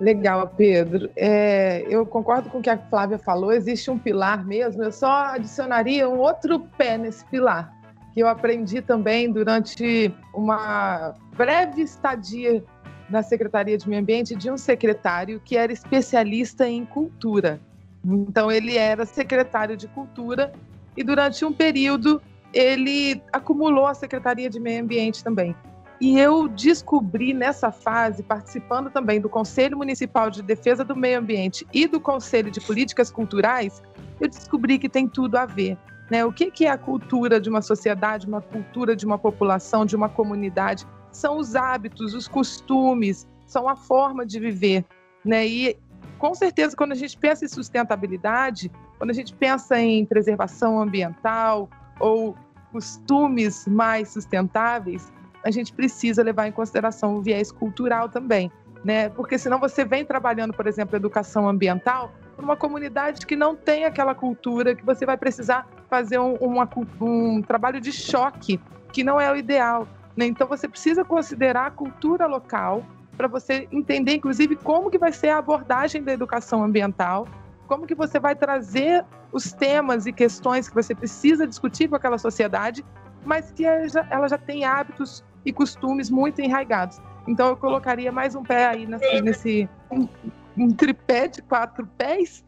Legal, Pedro. É, eu concordo com o que a Flávia falou, existe um pilar mesmo, eu só adicionaria um outro pé nesse pilar, que eu aprendi também durante uma breve estadia na Secretaria de Meio Ambiente de um secretário que era especialista em cultura. Então, ele era secretário de cultura e durante um período ele acumulou a Secretaria de Meio Ambiente também. E eu descobri nessa fase, participando também do Conselho Municipal de Defesa do Meio Ambiente e do Conselho de Políticas Culturais, eu descobri que tem tudo a ver. Né? O que é a cultura de uma sociedade, uma cultura de uma população, de uma comunidade? São os hábitos, os costumes, são a forma de viver. Né? E com certeza, quando a gente pensa em sustentabilidade, quando a gente pensa em preservação ambiental ou costumes mais sustentáveis, a gente precisa levar em consideração o viés cultural também, né? Porque senão você vem trabalhando, por exemplo, educação ambiental numa comunidade que não tem aquela cultura, que você vai precisar fazer um, uma, um trabalho de choque, que não é o ideal. Né? Então você precisa considerar a cultura local para você entender, inclusive, como que vai ser a abordagem da educação ambiental, como que você vai trazer os temas e questões que você precisa discutir com aquela sociedade, mas que ela já, ela já tem hábitos e costumes muito enraigados. Então eu colocaria mais um pé aí nesse, nesse um, um, tripé de quatro pés,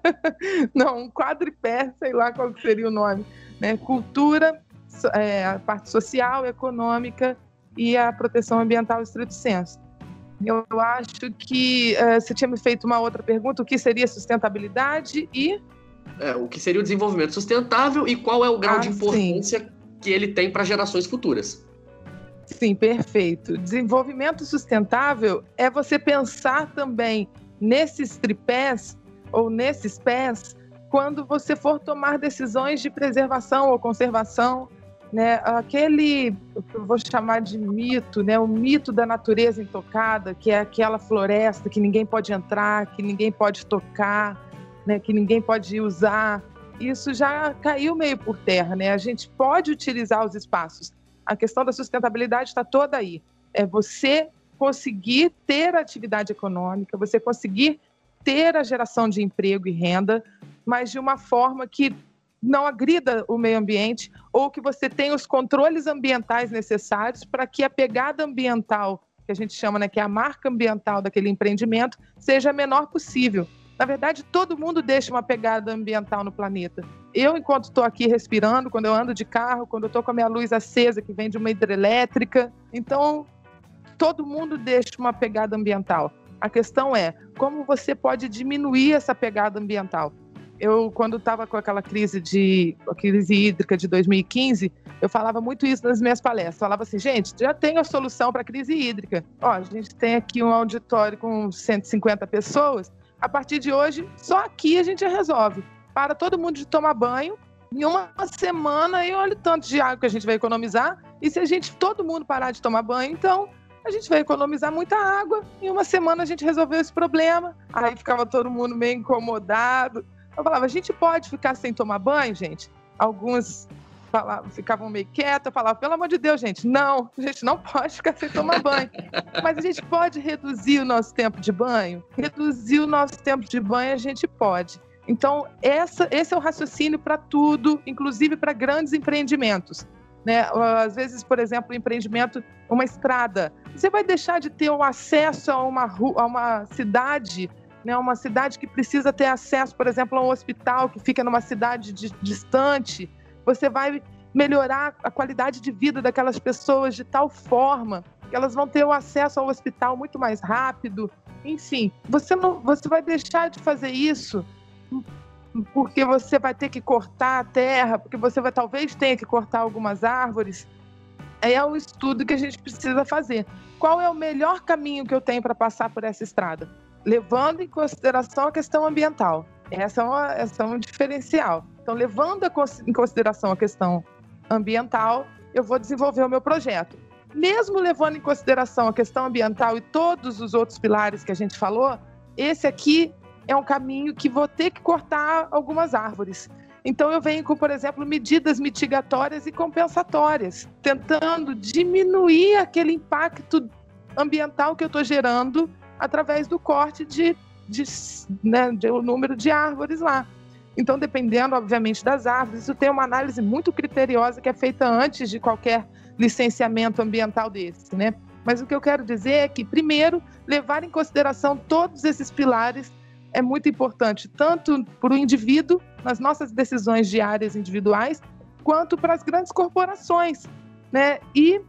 [LAUGHS] não, um quadripé, sei lá qual seria o nome, né? Cultura, é, a parte social, econômica e a proteção ambiental estrito senso. Eu acho que uh, você tinha me feito uma outra pergunta, o que seria sustentabilidade e é, o que seria o desenvolvimento sustentável e qual é o grau ah, de importância sim. que ele tem para gerações futuras. Sim, perfeito. Desenvolvimento sustentável é você pensar também nesses tripés ou nesses pés quando você for tomar decisões de preservação ou conservação, né? Aquele que eu vou chamar de mito, né? O mito da natureza intocada, que é aquela floresta que ninguém pode entrar, que ninguém pode tocar, né? Que ninguém pode usar. Isso já caiu meio por terra, né? A gente pode utilizar os espaços, a questão da sustentabilidade está toda aí. É você conseguir ter atividade econômica, você conseguir ter a geração de emprego e renda, mas de uma forma que não agrida o meio ambiente ou que você tenha os controles ambientais necessários para que a pegada ambiental, que a gente chama, né, que é a marca ambiental daquele empreendimento, seja a menor possível. Na verdade, todo mundo deixa uma pegada ambiental no planeta. Eu, enquanto estou aqui respirando, quando eu ando de carro, quando eu estou com a minha luz acesa, que vem de uma hidrelétrica. Então, todo mundo deixa uma pegada ambiental. A questão é como você pode diminuir essa pegada ambiental. Eu, quando estava com aquela crise de crise hídrica de 2015, eu falava muito isso nas minhas palestras. Falava assim, gente, já tem a solução para a crise hídrica. Ó, a gente tem aqui um auditório com 150 pessoas a partir de hoje, só aqui a gente resolve. Para todo mundo de tomar banho, em uma semana, e olha o tanto de água que a gente vai economizar. E se a gente, todo mundo parar de tomar banho, então a gente vai economizar muita água. Em uma semana a gente resolveu esse problema. Aí ficava todo mundo meio incomodado. Eu falava, a gente pode ficar sem tomar banho, gente? Alguns falavam, ficavam meio quietos, eu falava, pelo amor de Deus, gente, não, a gente não pode ficar sem tomar banho. [LAUGHS] Mas a gente pode reduzir o nosso tempo de banho? Reduzir o nosso tempo de banho a gente pode. Então, essa, esse é o raciocínio para tudo, inclusive para grandes empreendimentos. Né? Às vezes, por exemplo, um empreendimento, uma estrada, você vai deixar de ter o acesso a uma, a uma cidade, né? uma cidade que precisa ter acesso, por exemplo, a um hospital que fica numa cidade de, distante. Você vai melhorar a qualidade de vida daquelas pessoas de tal forma que elas vão ter o acesso ao hospital muito mais rápido. Enfim, você não, você vai deixar de fazer isso porque você vai ter que cortar a terra, porque você vai talvez tenha que cortar algumas árvores. É o estudo que a gente precisa fazer. Qual é o melhor caminho que eu tenho para passar por essa estrada? Levando em consideração a questão ambiental. Essa é, uma, essa é um diferencial. Então, levando em consideração a questão ambiental, eu vou desenvolver o meu projeto. Mesmo levando em consideração a questão ambiental e todos os outros pilares que a gente falou, esse aqui é um caminho que vou ter que cortar algumas árvores. Então, eu venho com, por exemplo, medidas mitigatórias e compensatórias, tentando diminuir aquele impacto ambiental que eu estou gerando através do corte de, de, né, de um número de árvores lá. Então, dependendo, obviamente, das árvores, isso tem uma análise muito criteriosa que é feita antes de qualquer licenciamento ambiental desse, né? Mas o que eu quero dizer é que, primeiro, levar em consideração todos esses pilares é muito importante, tanto para o indivíduo, nas nossas decisões diárias individuais, quanto para as grandes corporações. Né? E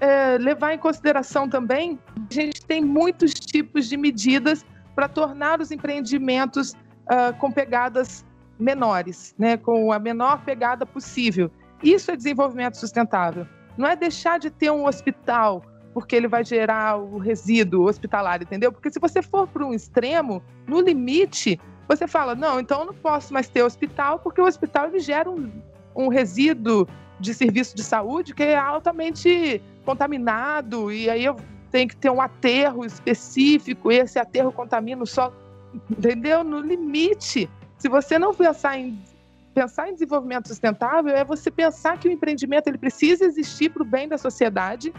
é, levar em consideração também, a gente tem muitos tipos de medidas para tornar os empreendimentos uh, com pegadas menores, né? com a menor pegada possível. Isso é desenvolvimento sustentável. Não é deixar de ter um hospital, porque ele vai gerar o resíduo hospitalar, entendeu? Porque se você for para um extremo, no limite, você fala, não, então eu não posso mais ter hospital, porque o hospital ele gera um, um resíduo de serviço de saúde que é altamente contaminado, e aí eu tenho que ter um aterro específico, e esse aterro contamina o solo, entendeu? No limite. Se você não pensar em pensar em desenvolvimento sustentável é você pensar que o empreendimento ele precisa existir para o bem da sociedade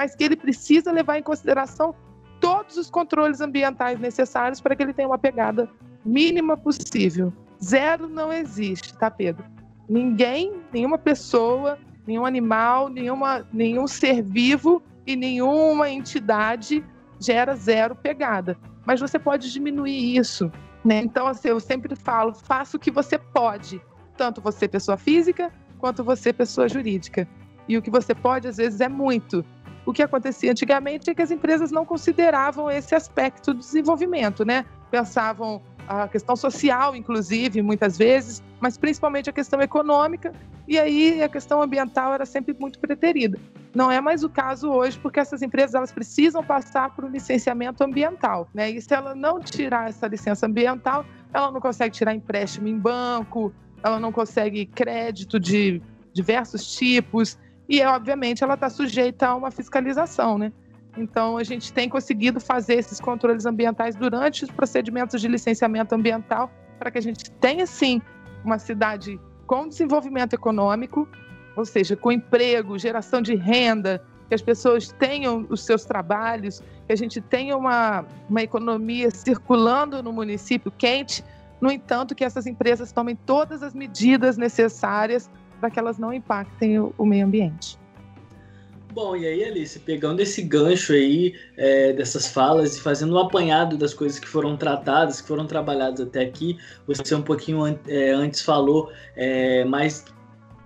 mas que ele precisa levar em consideração todos os controles ambientais necessários para que ele tenha uma pegada mínima possível. Zero não existe, tá, Pedro? Ninguém, nenhuma pessoa, nenhum animal, nenhuma, nenhum ser vivo e nenhuma entidade gera zero pegada. Mas você pode diminuir isso. Né? Então, assim, eu sempre falo, faça o que você pode, tanto você, pessoa física, quanto você, pessoa jurídica. E o que você pode, às vezes, é muito o que acontecia antigamente é que as empresas não consideravam esse aspecto do desenvolvimento, né? Pensavam a questão social, inclusive, muitas vezes, mas principalmente a questão econômica, e aí a questão ambiental era sempre muito preterida. Não é mais o caso hoje, porque essas empresas elas precisam passar por um licenciamento ambiental, né? E se ela não tirar essa licença ambiental, ela não consegue tirar empréstimo em banco, ela não consegue crédito de diversos tipos, e, obviamente, ela está sujeita a uma fiscalização, né? Então, a gente tem conseguido fazer esses controles ambientais durante os procedimentos de licenciamento ambiental para que a gente tenha, sim, uma cidade com desenvolvimento econômico, ou seja, com emprego, geração de renda, que as pessoas tenham os seus trabalhos, que a gente tenha uma, uma economia circulando no município quente. No entanto, que essas empresas tomem todas as medidas necessárias para que elas não impactem o, o, meio ambiente. Bom, e aí, Alice, pegando esse gancho aí é, dessas falas e fazendo um apanhado das coisas que foram tratadas, que foram trabalhadas até aqui, você um pouquinho an é, antes falou é, mais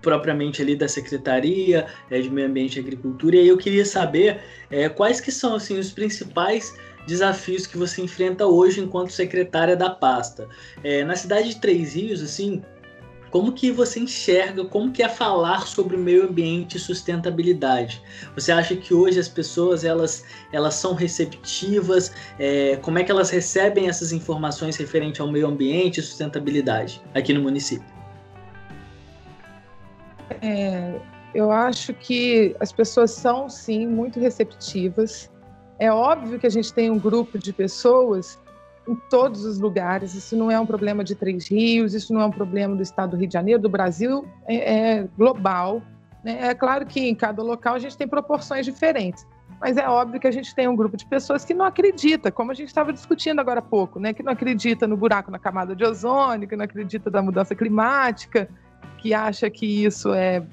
propriamente ali da Secretaria é, de Meio Ambiente e Agricultura, e aí eu queria saber é, quais que são assim, os principais desafios que você enfrenta hoje enquanto secretária da pasta. É, na cidade de Três Rios, assim, como que você enxerga, como que é falar sobre o meio ambiente e sustentabilidade? Você acha que hoje as pessoas elas, elas são receptivas? É, como é que elas recebem essas informações referente ao meio ambiente e sustentabilidade aqui no município? É, eu acho que as pessoas são sim muito receptivas. É óbvio que a gente tem um grupo de pessoas em todos os lugares. Isso não é um problema de Três Rios, isso não é um problema do estado do Rio de Janeiro, do Brasil, é, é global. Né? É claro que em cada local a gente tem proporções diferentes, mas é óbvio que a gente tem um grupo de pessoas que não acredita, como a gente estava discutindo agora há pouco, né? que não acredita no buraco na camada de ozônio, que não acredita da mudança climática, que acha que isso é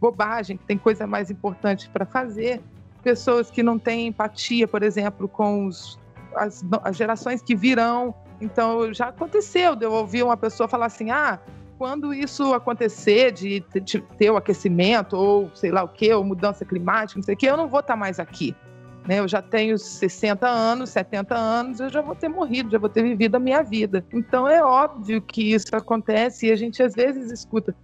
bobagem, que tem coisa mais importante para fazer. Pessoas que não têm empatia, por exemplo, com os as, as gerações que virão. Então, já aconteceu de eu ouvir uma pessoa falar assim: ah, quando isso acontecer, de, de ter o aquecimento, ou sei lá o quê, ou mudança climática, não sei o quê, eu não vou estar mais aqui. Né? Eu já tenho 60 anos, 70 anos, eu já vou ter morrido, já vou ter vivido a minha vida. Então é óbvio que isso acontece e a gente às vezes escuta.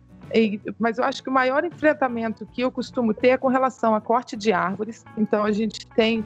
Mas eu acho que o maior enfrentamento que eu costumo ter é com relação a corte de árvores. Então a gente tem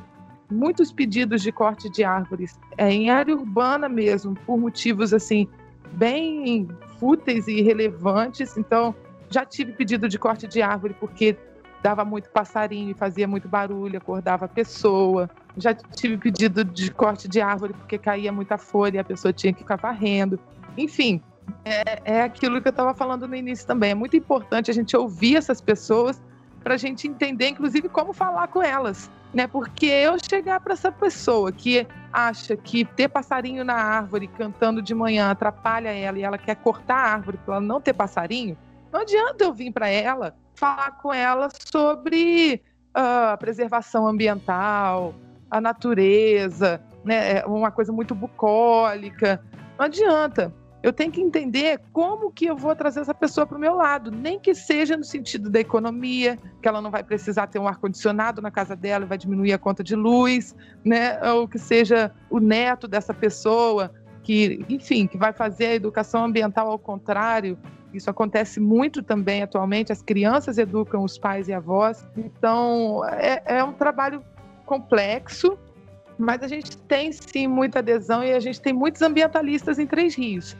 muitos pedidos de corte de árvores é, em área urbana mesmo, por motivos assim bem fúteis e irrelevantes. Então, já tive pedido de corte de árvore porque dava muito passarinho e fazia muito barulho, acordava a pessoa. Já tive pedido de corte de árvore porque caía muita folha e a pessoa tinha que ficar varrendo. Enfim, é, é aquilo que eu estava falando no início também. É muito importante a gente ouvir essas pessoas para a gente entender, inclusive, como falar com elas né? Porque eu chegar para essa pessoa que acha que ter passarinho na árvore cantando de manhã atrapalha ela e ela quer cortar a árvore para ela não ter passarinho, não adianta eu vir para ela falar com ela sobre uh, a preservação ambiental, a natureza, né? É uma coisa muito bucólica. Não adianta eu tenho que entender como que eu vou trazer essa pessoa para o meu lado, nem que seja no sentido da economia, que ela não vai precisar ter um ar-condicionado na casa dela, vai diminuir a conta de luz, né? ou que seja o neto dessa pessoa, que, enfim, que vai fazer a educação ambiental ao contrário. Isso acontece muito também atualmente, as crianças educam os pais e avós, então é, é um trabalho complexo, mas a gente tem sim muita adesão e a gente tem muitos ambientalistas em Três Rios.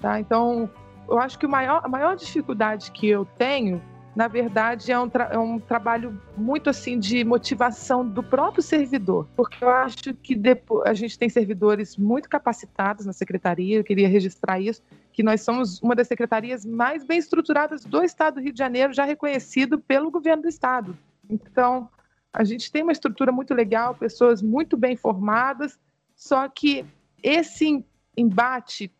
Tá? Então, eu acho que maior, a maior dificuldade que eu tenho, na verdade, é um, é um trabalho muito assim de motivação do próprio servidor, porque eu acho que depois, a gente tem servidores muito capacitados na secretaria, eu queria registrar isso, que nós somos uma das secretarias mais bem estruturadas do Estado do Rio de Janeiro, já reconhecido pelo governo do Estado. Então, a gente tem uma estrutura muito legal, pessoas muito bem formadas, só que esse embate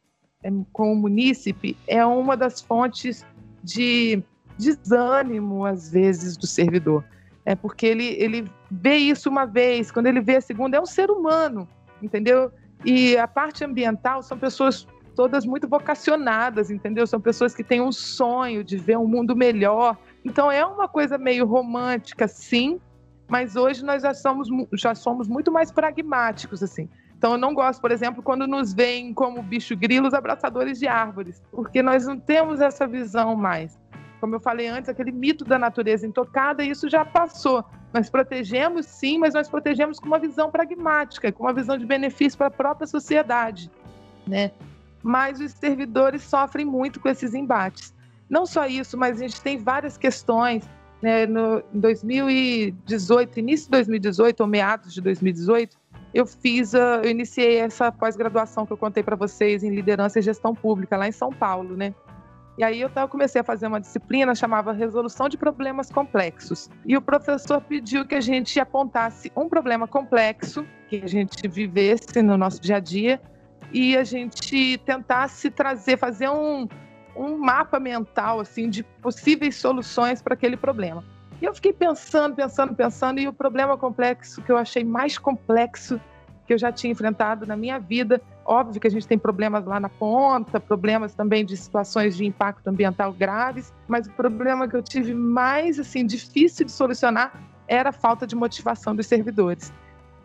com o munícipe é uma das fontes de desânimo, às vezes, do servidor. É porque ele, ele vê isso uma vez, quando ele vê a segunda, é um ser humano, entendeu? E a parte ambiental são pessoas todas muito vocacionadas, entendeu? São pessoas que têm um sonho de ver um mundo melhor. Então é uma coisa meio romântica, sim, mas hoje nós já somos, já somos muito mais pragmáticos, assim. Então, eu não gosto, por exemplo, quando nos veem como bicho grilos abraçadores de árvores, porque nós não temos essa visão mais. Como eu falei antes, aquele mito da natureza intocada, isso já passou. Nós protegemos, sim, mas nós protegemos com uma visão pragmática, com uma visão de benefício para a própria sociedade, né? Mas os servidores sofrem muito com esses embates. Não só isso, mas a gente tem várias questões. Né? No, em 2018, início de 2018, ou meados de 2018, eu fiz, a, eu iniciei essa pós-graduação que eu contei para vocês em liderança e gestão pública lá em São Paulo, né? E aí eu comecei a fazer uma disciplina chamava Resolução de Problemas Complexos. E o professor pediu que a gente apontasse um problema complexo que a gente vivesse no nosso dia a dia e a gente tentasse trazer, fazer um, um mapa mental assim de possíveis soluções para aquele problema. E eu fiquei pensando, pensando, pensando, e o problema complexo que eu achei mais complexo que eu já tinha enfrentado na minha vida. Óbvio que a gente tem problemas lá na ponta, problemas também de situações de impacto ambiental graves, mas o problema que eu tive mais assim difícil de solucionar era a falta de motivação dos servidores.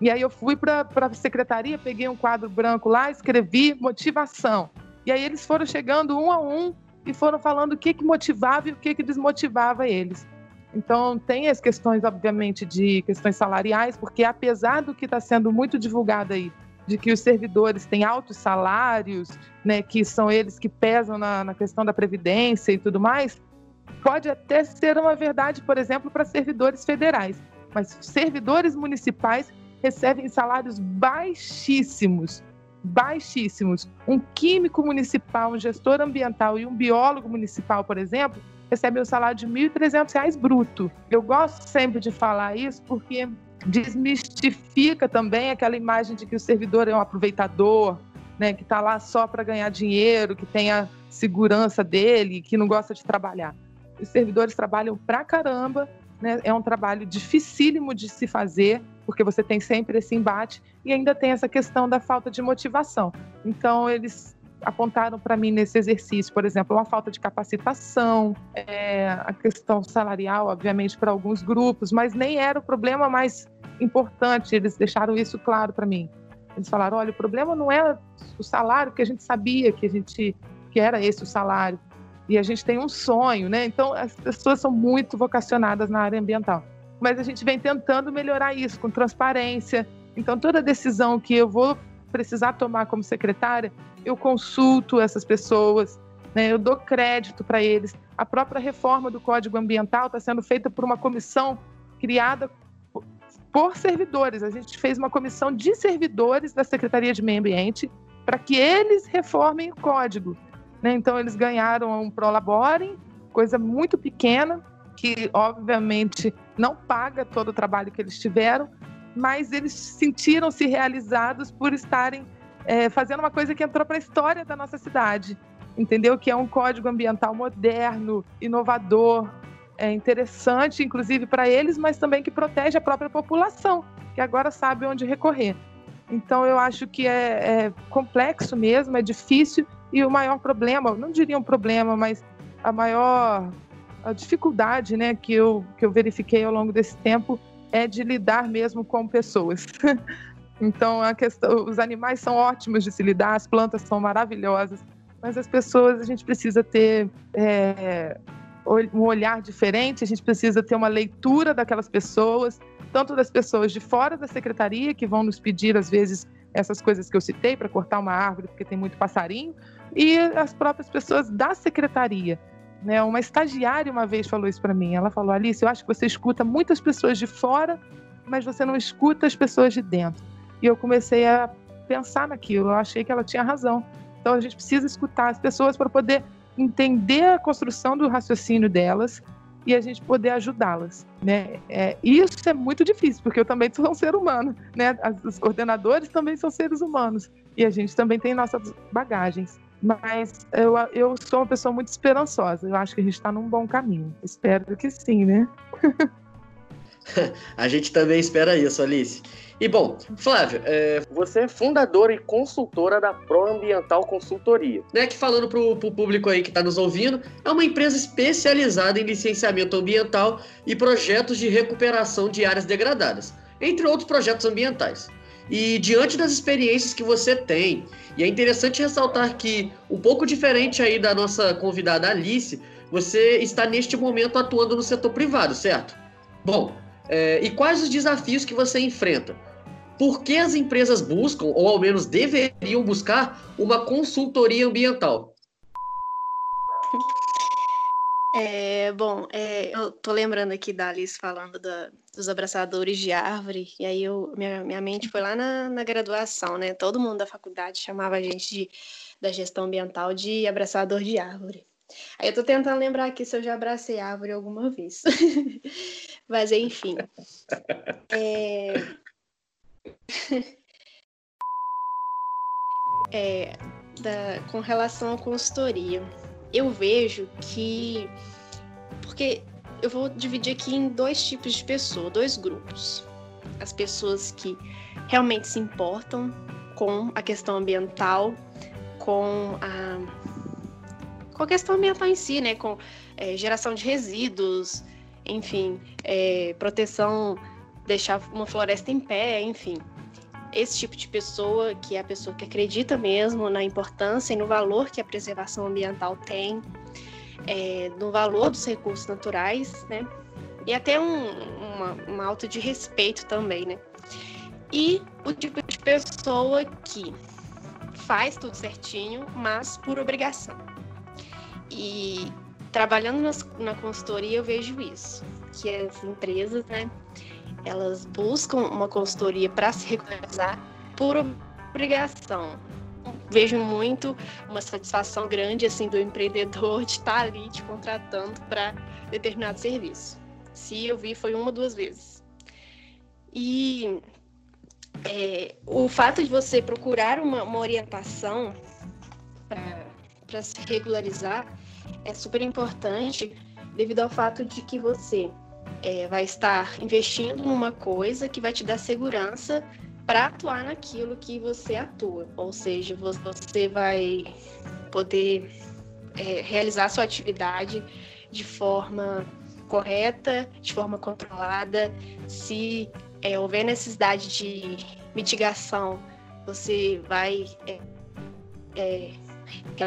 E aí eu fui para a secretaria, peguei um quadro branco lá, escrevi motivação. E aí eles foram chegando um a um e foram falando o que, que motivava e o que, que desmotivava eles. Então, tem as questões, obviamente, de questões salariais, porque apesar do que está sendo muito divulgado aí, de que os servidores têm altos salários, né, que são eles que pesam na, na questão da previdência e tudo mais, pode até ser uma verdade, por exemplo, para servidores federais, mas servidores municipais recebem salários baixíssimos, baixíssimos. Um químico municipal, um gestor ambiental e um biólogo municipal, por exemplo, recebem o salário de R$ 1.300 bruto. Eu gosto sempre de falar isso porque desmistifica também aquela imagem de que o servidor é um aproveitador, né, que está lá só para ganhar dinheiro, que tem a segurança dele, que não gosta de trabalhar. Os servidores trabalham pra caramba, né, é um trabalho dificílimo de se fazer, porque você tem sempre esse embate e ainda tem essa questão da falta de motivação. Então, eles apontaram para mim nesse exercício, por exemplo, uma falta de capacitação, é, a questão salarial, obviamente, para alguns grupos, mas nem era o problema mais importante, eles deixaram isso claro para mim. Eles falaram: olha, o problema não é o salário, que a gente sabia que a gente que era esse o salário. E a gente tem um sonho, né? Então as pessoas são muito vocacionadas na área ambiental. Mas a gente vem tentando melhorar isso com transparência. Então toda decisão que eu vou precisar tomar como secretária, eu consulto essas pessoas, né? eu dou crédito para eles. A própria reforma do Código Ambiental está sendo feita por uma comissão criada por servidores. A gente fez uma comissão de servidores da Secretaria de Meio Ambiente para que eles reformem o código. Né? Então, eles ganharam um Prolaborem, coisa muito pequena, que obviamente não paga todo o trabalho que eles tiveram, mas eles sentiram-se realizados por estarem é, fazendo uma coisa que entrou para a história da nossa cidade, entendeu? Que é um código ambiental moderno, inovador, é interessante, inclusive para eles, mas também que protege a própria população, que agora sabe onde recorrer. Então eu acho que é, é complexo mesmo, é difícil e o maior problema, não diria um problema, mas a maior a dificuldade, né, que eu que eu verifiquei ao longo desse tempo é de lidar mesmo com pessoas. [LAUGHS] então a questão, os animais são ótimos de se lidar, as plantas são maravilhosas, mas as pessoas a gente precisa ter é, um olhar diferente, a gente precisa ter uma leitura daquelas pessoas, tanto das pessoas de fora da secretaria, que vão nos pedir, às vezes, essas coisas que eu citei, para cortar uma árvore, porque tem muito passarinho, e as próprias pessoas da secretaria. Né? Uma estagiária uma vez falou isso para mim. Ela falou: Alice, eu acho que você escuta muitas pessoas de fora, mas você não escuta as pessoas de dentro. E eu comecei a pensar naquilo, eu achei que ela tinha razão. Então a gente precisa escutar as pessoas para poder entender a construção do raciocínio delas e a gente poder ajudá-las, né? É, isso é muito difícil, porque eu também sou um ser humano, né? Os coordenadores também são seres humanos e a gente também tem nossas bagagens. Mas eu, eu sou uma pessoa muito esperançosa. Eu acho que a gente está num bom caminho. Espero que sim, né? [LAUGHS] a gente também espera isso, Alice. E bom, Flávia, é, você é fundadora e consultora da Proambiental Consultoria, né? Que falando para o público aí que está nos ouvindo, é uma empresa especializada em licenciamento ambiental e projetos de recuperação de áreas degradadas, entre outros projetos ambientais. E diante das experiências que você tem, e é interessante ressaltar que, um pouco diferente aí da nossa convidada Alice, você está neste momento atuando no setor privado, certo? Bom, é, e quais os desafios que você enfrenta? Por que as empresas buscam, ou ao menos deveriam buscar, uma consultoria ambiental? É, bom, é, eu tô lembrando aqui da Alice falando da, dos abraçadores de árvore, e aí eu, minha, minha mente foi lá na, na graduação, né? Todo mundo da faculdade chamava a gente de, da gestão ambiental de abraçador de árvore. Aí eu tô tentando lembrar aqui se eu já abracei árvore alguma vez. [LAUGHS] Mas enfim. É... é, da, com relação à consultoria, eu vejo que. Porque eu vou dividir aqui em dois tipos de pessoas, dois grupos. As pessoas que realmente se importam com a questão ambiental, com a, com a questão ambiental em si, né? Com é, geração de resíduos, enfim, é, proteção, deixar uma floresta em pé, enfim. Esse tipo de pessoa, que é a pessoa que acredita mesmo na importância e no valor que a preservação ambiental tem, é, no valor dos recursos naturais, né? E até um, uma, uma alta de respeito também, né? E o tipo de pessoa que faz tudo certinho, mas por obrigação. E trabalhando nas, na consultoria eu vejo isso, que as empresas, né, elas buscam uma consultoria para se regularizar por obrigação. Vejo muito uma satisfação grande assim do empreendedor de estar ali te contratando para determinado serviço. Se eu vi, foi uma duas vezes. E é, o fato de você procurar uma, uma orientação para se regularizar é super importante devido ao fato de que você é, vai estar investindo numa coisa que vai te dar segurança para atuar naquilo que você atua. Ou seja, você vai poder é, realizar sua atividade de forma correta, de forma controlada. Se é, houver necessidade de mitigação, você vai é, é,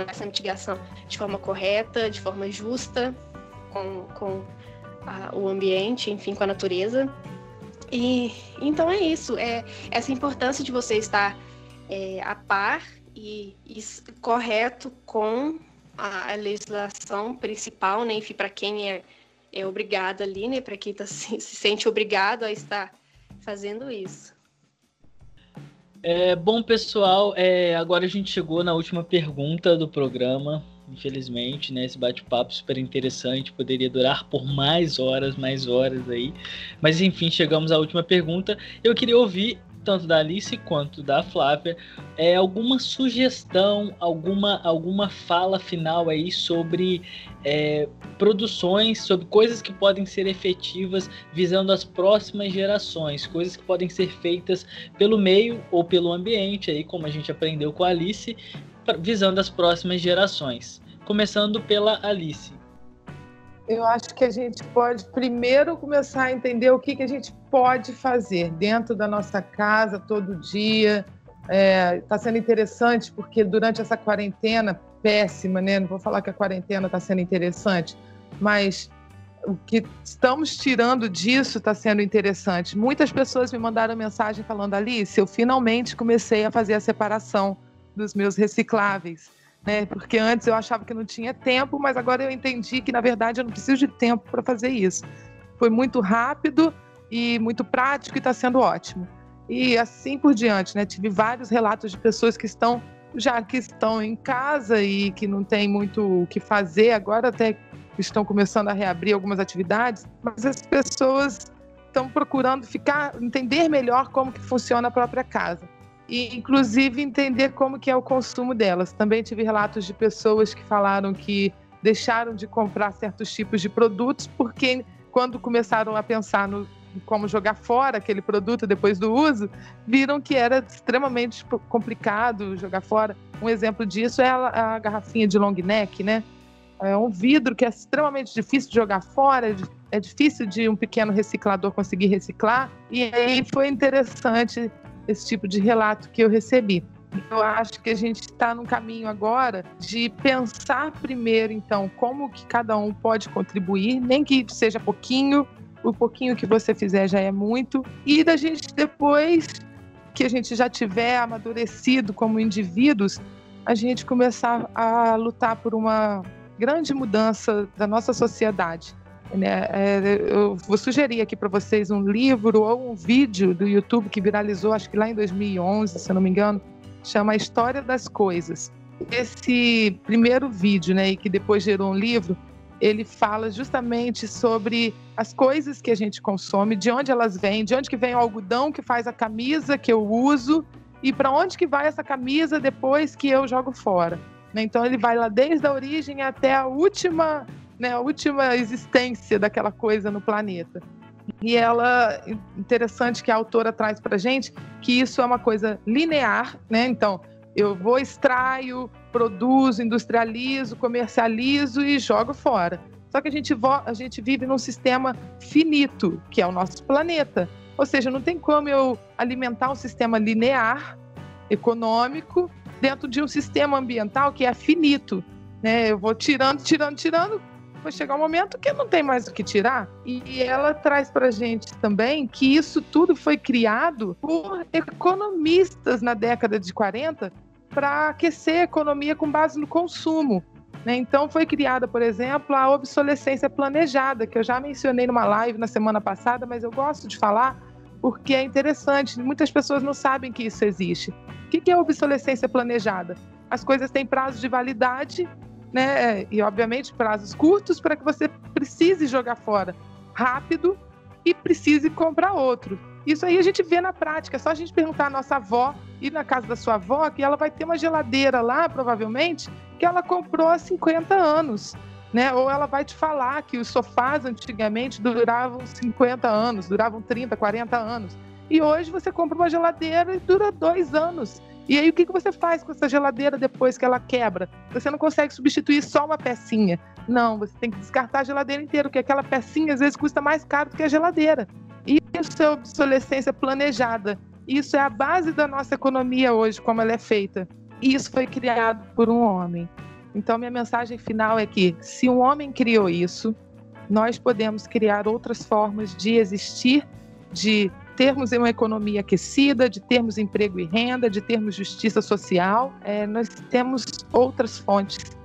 essa mitigação de forma correta, de forma justa com, com a, o ambiente, enfim, com a natureza. E então é isso, é essa importância de você estar é, a par e, e correto com a, legislação principal, né? Enfim, para quem é, é obrigado ali, né? Para quem tá, [LAUGHS] se, se sente obrigado a estar fazendo isso. É, bom, pessoal, é, agora a gente chegou na última pergunta do programa. Infelizmente, né? Esse bate-papo super interessante, poderia durar por mais horas, mais horas aí. Mas enfim, chegamos à última pergunta. Eu queria ouvir tanto da Alice quanto da Flávia, é, alguma sugestão, alguma, alguma fala final aí sobre é, produções, sobre coisas que podem ser efetivas visando as próximas gerações, coisas que podem ser feitas pelo meio ou pelo ambiente, aí como a gente aprendeu com a Alice, visando as próximas gerações. Começando pela Alice. Eu acho que a gente pode primeiro começar a entender o que, que a gente pode fazer dentro da nossa casa todo dia. Está é, tá sendo interessante porque durante essa quarentena péssima, né? Não vou falar que a quarentena está sendo interessante, mas o que estamos tirando disso está sendo interessante. Muitas pessoas me mandaram mensagem falando: Alice, eu finalmente comecei a fazer a separação dos meus recicláveis né? Porque antes eu achava que não tinha tempo, mas agora eu entendi que na verdade eu não preciso de tempo para fazer isso. Foi muito rápido e muito prático e está sendo ótimo. E assim por diante, né? Tive vários relatos de pessoas que estão já que estão em casa e que não tem muito o que fazer, agora até estão começando a reabrir algumas atividades, mas as pessoas estão procurando ficar entender melhor como que funciona a própria casa e inclusive entender como que é o consumo delas. Também tive relatos de pessoas que falaram que deixaram de comprar certos tipos de produtos porque quando começaram a pensar no como jogar fora aquele produto depois do uso, viram que era extremamente complicado jogar fora. Um exemplo disso é a, a garrafinha de long neck, né? É um vidro que é extremamente difícil de jogar fora, é difícil de um pequeno reciclador conseguir reciclar. E aí foi interessante esse tipo de relato que eu recebi. Eu acho que a gente está num caminho agora de pensar primeiro, então, como que cada um pode contribuir, nem que seja pouquinho, o pouquinho que você fizer já é muito, e da gente depois que a gente já tiver amadurecido como indivíduos, a gente começar a lutar por uma grande mudança da nossa sociedade. Né? É, eu vou sugerir aqui para vocês um livro ou um vídeo do YouTube que viralizou, acho que lá em 2011, se eu não me engano, chama A História das Coisas. Esse primeiro vídeo, né, e que depois gerou um livro, ele fala justamente sobre as coisas que a gente consome, de onde elas vêm, de onde que vem o algodão que faz a camisa que eu uso e para onde que vai essa camisa depois que eu jogo fora. Né? Então ele vai lá desde a origem até a última né, a última existência daquela coisa no planeta. E ela, interessante que a autora traz para gente que isso é uma coisa linear, né? Então, eu vou extraio, produzo, industrializo, comercializo e jogo fora. Só que a gente, a gente vive num sistema finito, que é o nosso planeta. Ou seja, não tem como eu alimentar um sistema linear, econômico, dentro de um sistema ambiental que é finito. Né? Eu vou tirando, tirando, tirando, vai chegar um momento que não tem mais o que tirar. E ela traz para gente também que isso tudo foi criado por economistas na década de 40 para aquecer a economia com base no consumo. Né? Então foi criada, por exemplo, a obsolescência planejada, que eu já mencionei numa live na semana passada, mas eu gosto de falar porque é interessante. Muitas pessoas não sabem que isso existe. O que é obsolescência planejada? As coisas têm prazo de validade, né? E obviamente prazos curtos para que você precise jogar fora rápido e precise comprar outro. Isso aí a gente vê na prática. É só a gente perguntar à nossa avó, ir na casa da sua avó, que ela vai ter uma geladeira lá, provavelmente, que ela comprou há 50 anos. Né? Ou ela vai te falar que os sofás antigamente duravam 50 anos, duravam 30, 40 anos. E hoje você compra uma geladeira e dura dois anos. E aí o que, que você faz com essa geladeira depois que ela quebra? Você não consegue substituir só uma pecinha. Não, você tem que descartar a geladeira inteira, porque aquela pecinha às vezes custa mais caro do que a geladeira. Isso é obsolescência planejada. Isso é a base da nossa economia hoje, como ela é feita. E isso foi criado por um homem. Então, minha mensagem final é que, se um homem criou isso, nós podemos criar outras formas de existir, de termos uma economia aquecida, de termos emprego e renda, de termos justiça social. É, nós temos outras fontes.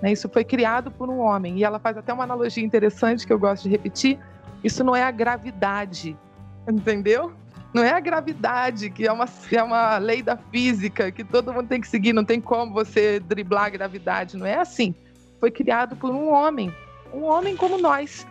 Né? Isso foi criado por um homem. E ela faz até uma analogia interessante que eu gosto de repetir. Isso não é a gravidade, [LAUGHS] entendeu? Não é a gravidade, que é uma, é uma lei da física, que todo mundo tem que seguir, não tem como você driblar a gravidade. Não é assim. Foi criado por um homem, um homem como nós.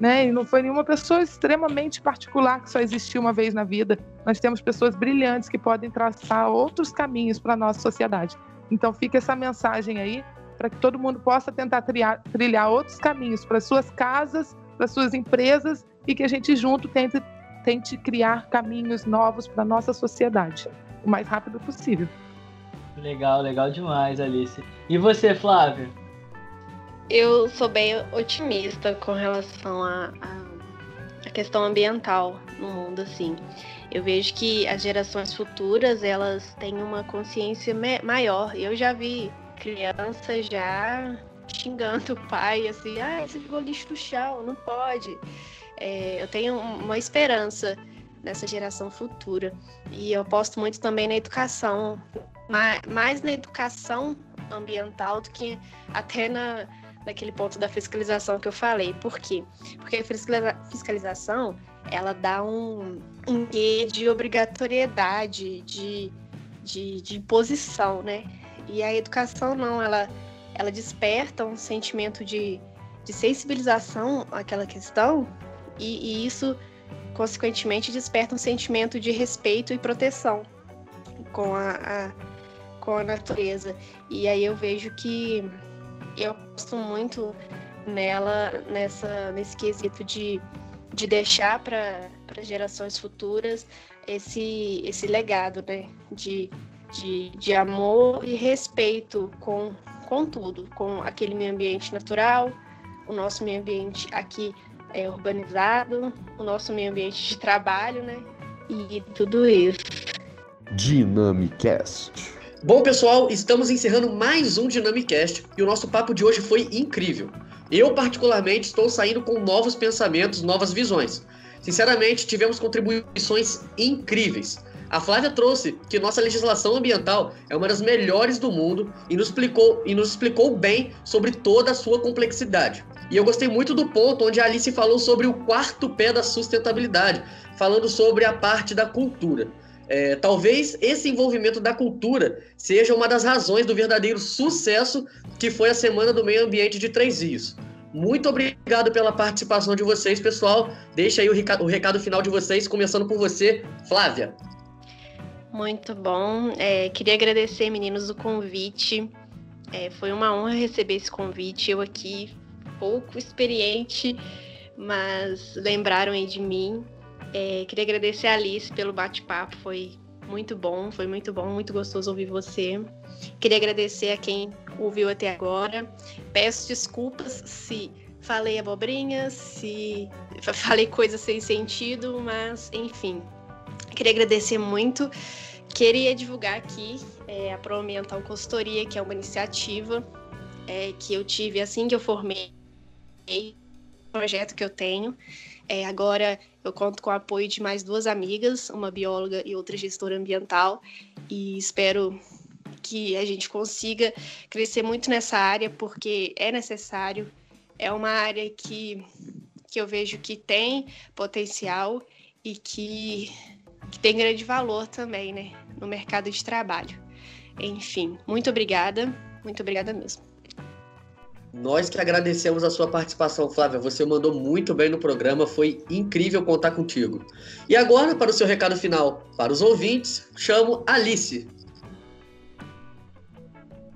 Né? E não foi nenhuma pessoa extremamente particular que só existiu uma vez na vida. Nós temos pessoas brilhantes que podem traçar outros caminhos para a nossa sociedade. Então fica essa mensagem aí para que todo mundo possa tentar trilhar, trilhar outros caminhos para suas casas, para suas empresas e que a gente junto tente tente criar caminhos novos para nossa sociedade o mais rápido possível. Legal, legal demais, Alice. E você, Flávia? Eu sou bem otimista com relação à a, a, questão ambiental no mundo, assim. Eu vejo que as gerações futuras, elas têm uma consciência maior. Eu já vi crianças já xingando o pai, assim, ah, você jogou lixo no chão, não pode. É, eu tenho uma esperança nessa geração futura. E eu aposto muito também na educação, mais na educação ambiental do que até na, naquele ponto da fiscalização que eu falei. Por quê? Porque a fiscalização ela dá um, um quê de obrigatoriedade, de, de, de imposição, né? E a educação não, ela, ela desperta um sentimento de, de sensibilização àquela questão e, e isso, consequentemente, desperta um sentimento de respeito e proteção com a, a, com a natureza. E aí eu vejo que eu gosto muito nela, nessa, nesse quesito de, de deixar para gerações futuras esse, esse legado né? de, de, de amor e respeito com, com tudo, com aquele meio ambiente natural, o nosso meio ambiente aqui é, urbanizado, o nosso meio ambiente de trabalho, né? E tudo isso. Dynamicast. Bom, pessoal, estamos encerrando mais um Dynamicast e o nosso papo de hoje foi incrível. Eu, particularmente, estou saindo com novos pensamentos, novas visões. Sinceramente, tivemos contribuições incríveis. A Flávia trouxe que nossa legislação ambiental é uma das melhores do mundo e nos explicou, e nos explicou bem sobre toda a sua complexidade. E eu gostei muito do ponto onde a Alice falou sobre o quarto pé da sustentabilidade, falando sobre a parte da cultura. É, talvez esse envolvimento da cultura seja uma das razões do verdadeiro sucesso que foi a Semana do Meio Ambiente de Três Rios. Muito obrigado pela participação de vocês, pessoal. Deixa aí o recado, o recado final de vocês, começando por você, Flávia. Muito bom. É, queria agradecer, meninos, o convite. É, foi uma honra receber esse convite. Eu aqui pouco experiente, mas lembraram aí de mim. É, queria agradecer a Alice pelo bate-papo, foi muito bom, foi muito bom, muito gostoso ouvir você. Queria agradecer a quem ouviu até agora. Peço desculpas se falei abobrinhas, se [LAUGHS] falei coisas sem sentido, mas enfim. Queria agradecer muito. Queria divulgar aqui é, a Pro Ambiental Consultoria, que é uma iniciativa é, que eu tive assim que eu formei projeto que eu tenho. É, agora eu conto com o apoio de mais duas amigas, uma bióloga e outra gestora ambiental, e espero que a gente consiga crescer muito nessa área, porque é necessário, é uma área que, que eu vejo que tem potencial e que, que tem grande valor também, né? no mercado de trabalho. Enfim, muito obrigada, muito obrigada mesmo. Nós que agradecemos a sua participação, Flávia. Você mandou muito bem no programa, foi incrível contar contigo. E agora, para o seu recado final, para os ouvintes, chamo Alice.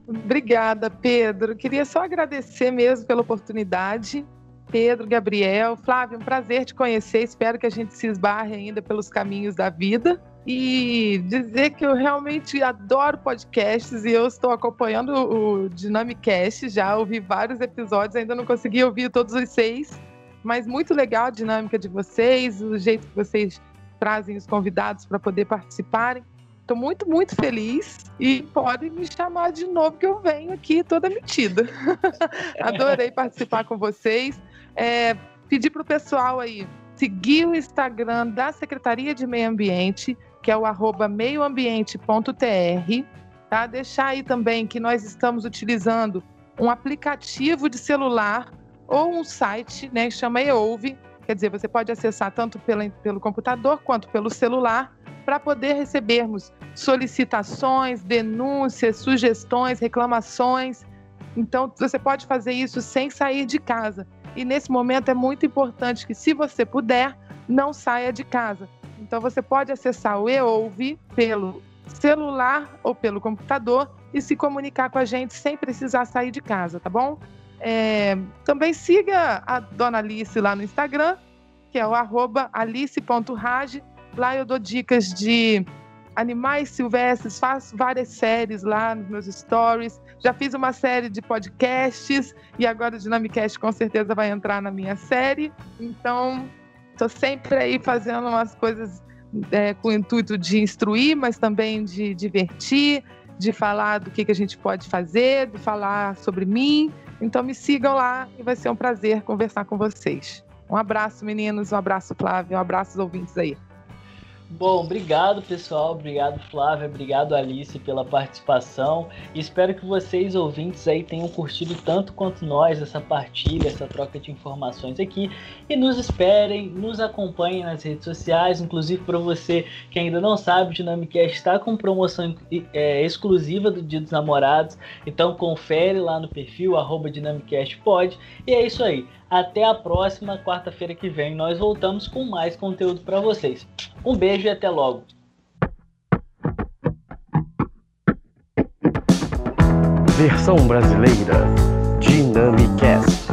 Obrigada, Pedro. Queria só agradecer mesmo pela oportunidade. Pedro, Gabriel, Flávio, um prazer te conhecer. Espero que a gente se esbarre ainda pelos caminhos da vida. E dizer que eu realmente adoro podcasts e eu estou acompanhando o Dynamicast, já ouvi vários episódios, ainda não consegui ouvir todos os seis, mas muito legal a dinâmica de vocês, o jeito que vocês trazem os convidados para poder participarem. Estou muito, muito feliz e podem me chamar de novo que eu venho aqui toda metida. [LAUGHS] Adorei participar com vocês. É, pedir para o pessoal aí seguir o Instagram da Secretaria de Meio Ambiente, que é o arroba meioambiente.tr. Tá? Deixar aí também que nós estamos utilizando um aplicativo de celular ou um site né, que chama EOUVE. Quer dizer, você pode acessar tanto pelo, pelo computador quanto pelo celular para poder recebermos solicitações, denúncias, sugestões, reclamações. Então, você pode fazer isso sem sair de casa. E nesse momento é muito importante que, se você puder, não saia de casa. Então, você pode acessar o EOUVE pelo celular ou pelo computador e se comunicar com a gente sem precisar sair de casa, tá bom? É, também siga a Dona Alice lá no Instagram, que é o arroba alice.rage Lá eu dou dicas de animais silvestres, faço várias séries lá nos meus stories. Já fiz uma série de podcasts e agora o Dinamicast com certeza vai entrar na minha série. Então, estou sempre aí fazendo umas coisas é, com o intuito de instruir, mas também de divertir, de falar do que, que a gente pode fazer, de falar sobre mim. Então, me sigam lá e vai ser um prazer conversar com vocês. Um abraço, meninos, um abraço, Flávio, um abraço aos ouvintes aí. Bom, obrigado pessoal, obrigado Flávia, obrigado Alice pela participação. espero que vocês ouvintes aí tenham curtido tanto quanto nós essa partilha, essa troca de informações aqui. E nos esperem, nos acompanhem nas redes sociais, inclusive para você que ainda não sabe, o Dynamicast está com promoção é, exclusiva do Dia dos Namorados, então confere lá no perfil @dynamicastpod e é isso aí. Até a próxima quarta-feira que vem. Nós voltamos com mais conteúdo para vocês. Um beijo e até logo. Versão brasileira Dynamicast.